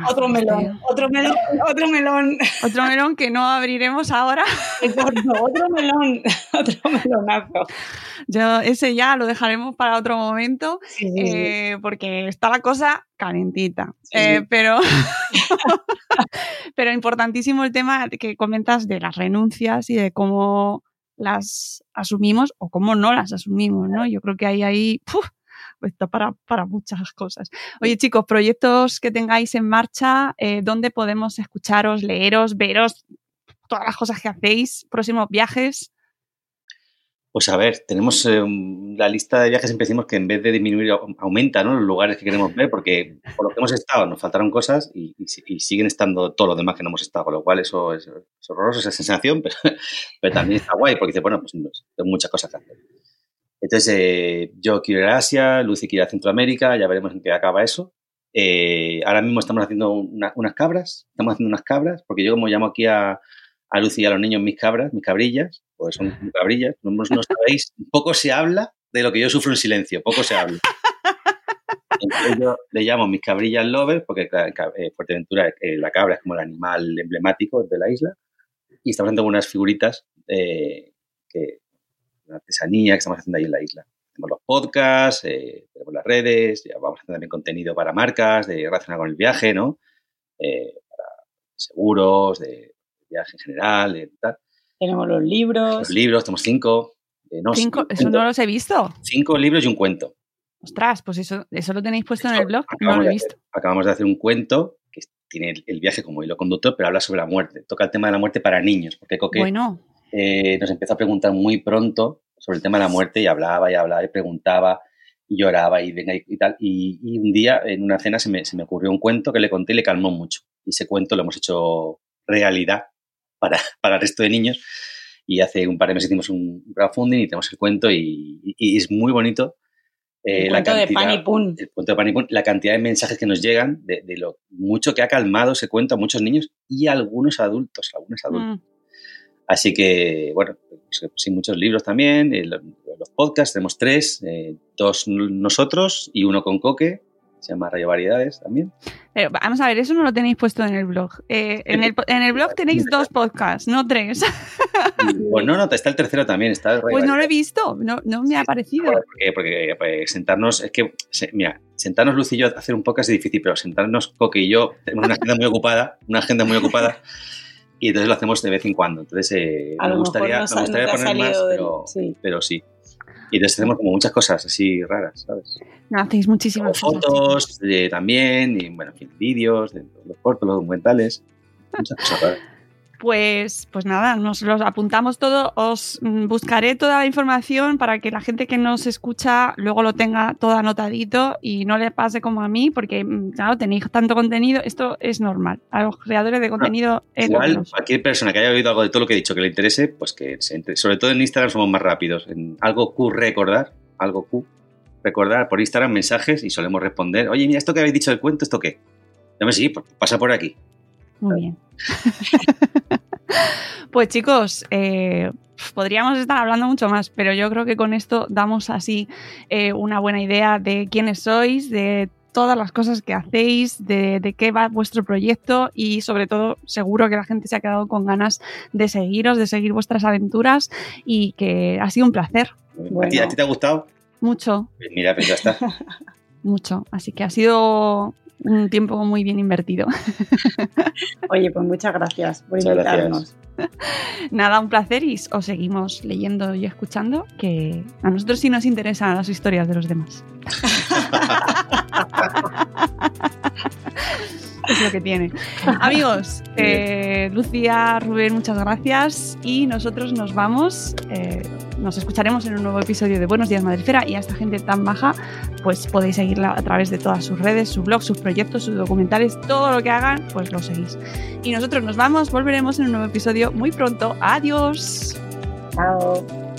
Otro melón, otro melón, otro melón. Otro melón que no abriremos ahora. Exacto, otro melón, otro melonazo. Yo ese ya lo dejaremos para otro momento Sí, sí, sí. eh, porque está la cosa calentita. Eh, pero, pero importantísimo el tema que comentas de las renuncias y de cómo las asumimos o cómo no las asumimos, ¿no? Yo creo que hay ahí ¡puf! Está para, para muchas cosas. Oye, chicos, proyectos que tengáis en marcha, eh, ¿dónde podemos escucharos, leeros, veros, todas las cosas que hacéis, próximos viajes? Pues a ver, tenemos eh, la lista de viajes, siempre decimos que en vez de disminuir, au- aumenta ¿no? los lugares que queremos ver, porque por lo que hemos estado nos faltaron cosas y, y si- y siguen estando todos los demás que no hemos estado, con lo cual eso es, es horroroso, esa sensación, pero, pero también está guay, porque dice, bueno, pues no muchas cosas que hacer. Entonces, eh, yo quiero ir a Asia, Lucy quiere ir a Centroamérica, ya veremos en qué acaba eso. Eh, ahora mismo estamos haciendo una- unas cabras, estamos haciendo unas cabras, porque yo como llamo aquí a, a Lucy y a los niños mis cabras, mis cabrillas, pues son cabrillas, no, no sabéis, poco se habla de lo que yo sufro en silencio, poco se habla. Entonces yo le llamo mis cabrillas lovers, porque eh, Fuerteventura, eh, la cabra es como el animal emblemático de la isla, y estamos haciendo unas figuritas eh, que, una artesanía que estamos haciendo ahí en la isla. hacemos los podcasts, eh, tenemos las redes, ya vamos a hacer también contenido para marcas, de relacionado con el viaje, ¿no? Eh, para seguros, de viaje en general, de tal. Tenemos los libros. Los libros, tenemos cinco. eh, no, Cinco, un eso no los he visto. Cinco libros y un cuento. Ostras, pues eso, eso lo tenéis puesto en el blog. No Acabamos, lo he de visto. hacer, acabamos de hacer un cuento que tiene el, el viaje como hilo conductor, pero habla sobre la muerte. Toca el tema de la muerte para niños, porque Coque Bueno, eh, nos empezó a preguntar muy pronto sobre el tema de la muerte y hablaba y hablaba y preguntaba y lloraba y venga y, y tal. Y, y un día en una cena se me, se me ocurrió un cuento que le conté y le calmó mucho. Y ese cuento lo hemos hecho realidad para, para el resto de niños. Y hace un par de meses hicimos un crowdfunding y tenemos el cuento y, y- es muy bonito. eh, El la cuento de cantidad- pan y. El cuento de pan y pun, la cantidad de mensajes que nos llegan de, de lo mucho que ha calmado ese cuento a muchos niños y a algunos adultos, algunos adultos. mm, Así que, bueno, pues, sí, muchos libros también, eh, lo- los podcasts, tenemos tres, eh, dos nosotros y uno con Coque, se llama Rayo Variedades también. pero vamos a ver, eso no lo tenéis puesto en el blog. Eh, en, el, en el blog tenéis dos podcasts, no tres. Pues no, no, está el tercero también, está el Pues no lo he visto, no, no me ha parecido. Porque, porque, pues, sentarnos, es que, mira, sentarnos Luz y yo a hacer un podcast es difícil, pero sentarnos Coque y yo tenemos una agenda muy ocupada, una agenda muy ocupada, y entonces lo hacemos de vez en cuando. Entonces, eh, me gustaría, me gustaría poner más, del- pero sí. pero sí. Y entonces tenemos como muchas cosas así raras, ¿sabes? No, hacéis muchísimas cosas. fotos eh, también, y bueno, vídeos, de los cortos, los documentales, muchas cosas raras. Pues, pues nada, nos los apuntamos todo. Os mm, buscaré toda la información para que la gente que nos escucha luego lo tenga todo anotadito y no le pase como a mí, porque mm, claro, tenéis tanto contenido. Esto es normal. A los creadores de contenido es Igual, cualquier persona que haya oído algo de todo lo que he dicho que le interese, pues que se entre. Sobre todo en Instagram somos más rápidos. En algo Q recordar, algo Q recordar por Instagram mensajes y solemos responder, oye, mira, esto que habéis dicho del cuento, ¿esto qué? Ya me sí, pues pasa por aquí. Muy bien. pues chicos, eh, podríamos estar hablando mucho más, pero yo creo que con esto damos así eh, una buena idea de quiénes sois, de todas las cosas que hacéis, de, de qué va vuestro proyecto y sobre todo seguro que la gente se ha quedado con ganas de seguiros, de seguir vuestras aventuras y que ha sido un placer. ¿A, ti, a ti te ha gustado? Mucho, Pues mira, pues ya está. mucho. Así que ha sido un tiempo muy bien invertido. Oye, pues muchas gracias por Muchas gracias. invitarnos. Nada, un placer y os seguimos leyendo y escuchando, que a nosotros sí nos interesan las historias de los demás. es lo que tiene. Amigos, eh, Lucía, Rubén, muchas gracias y nosotros nos vamos. eh, nos escucharemos en un nuevo episodio de Buenos Días Madrefera y a esta gente tan baja, pues podéis seguirla a través de todas sus redes, su blog, sus proyectos, sus documentales, todo lo que hagan, pues lo seguís. Y nosotros nos vamos, volveremos en un nuevo episodio muy pronto. Adiós. Chao.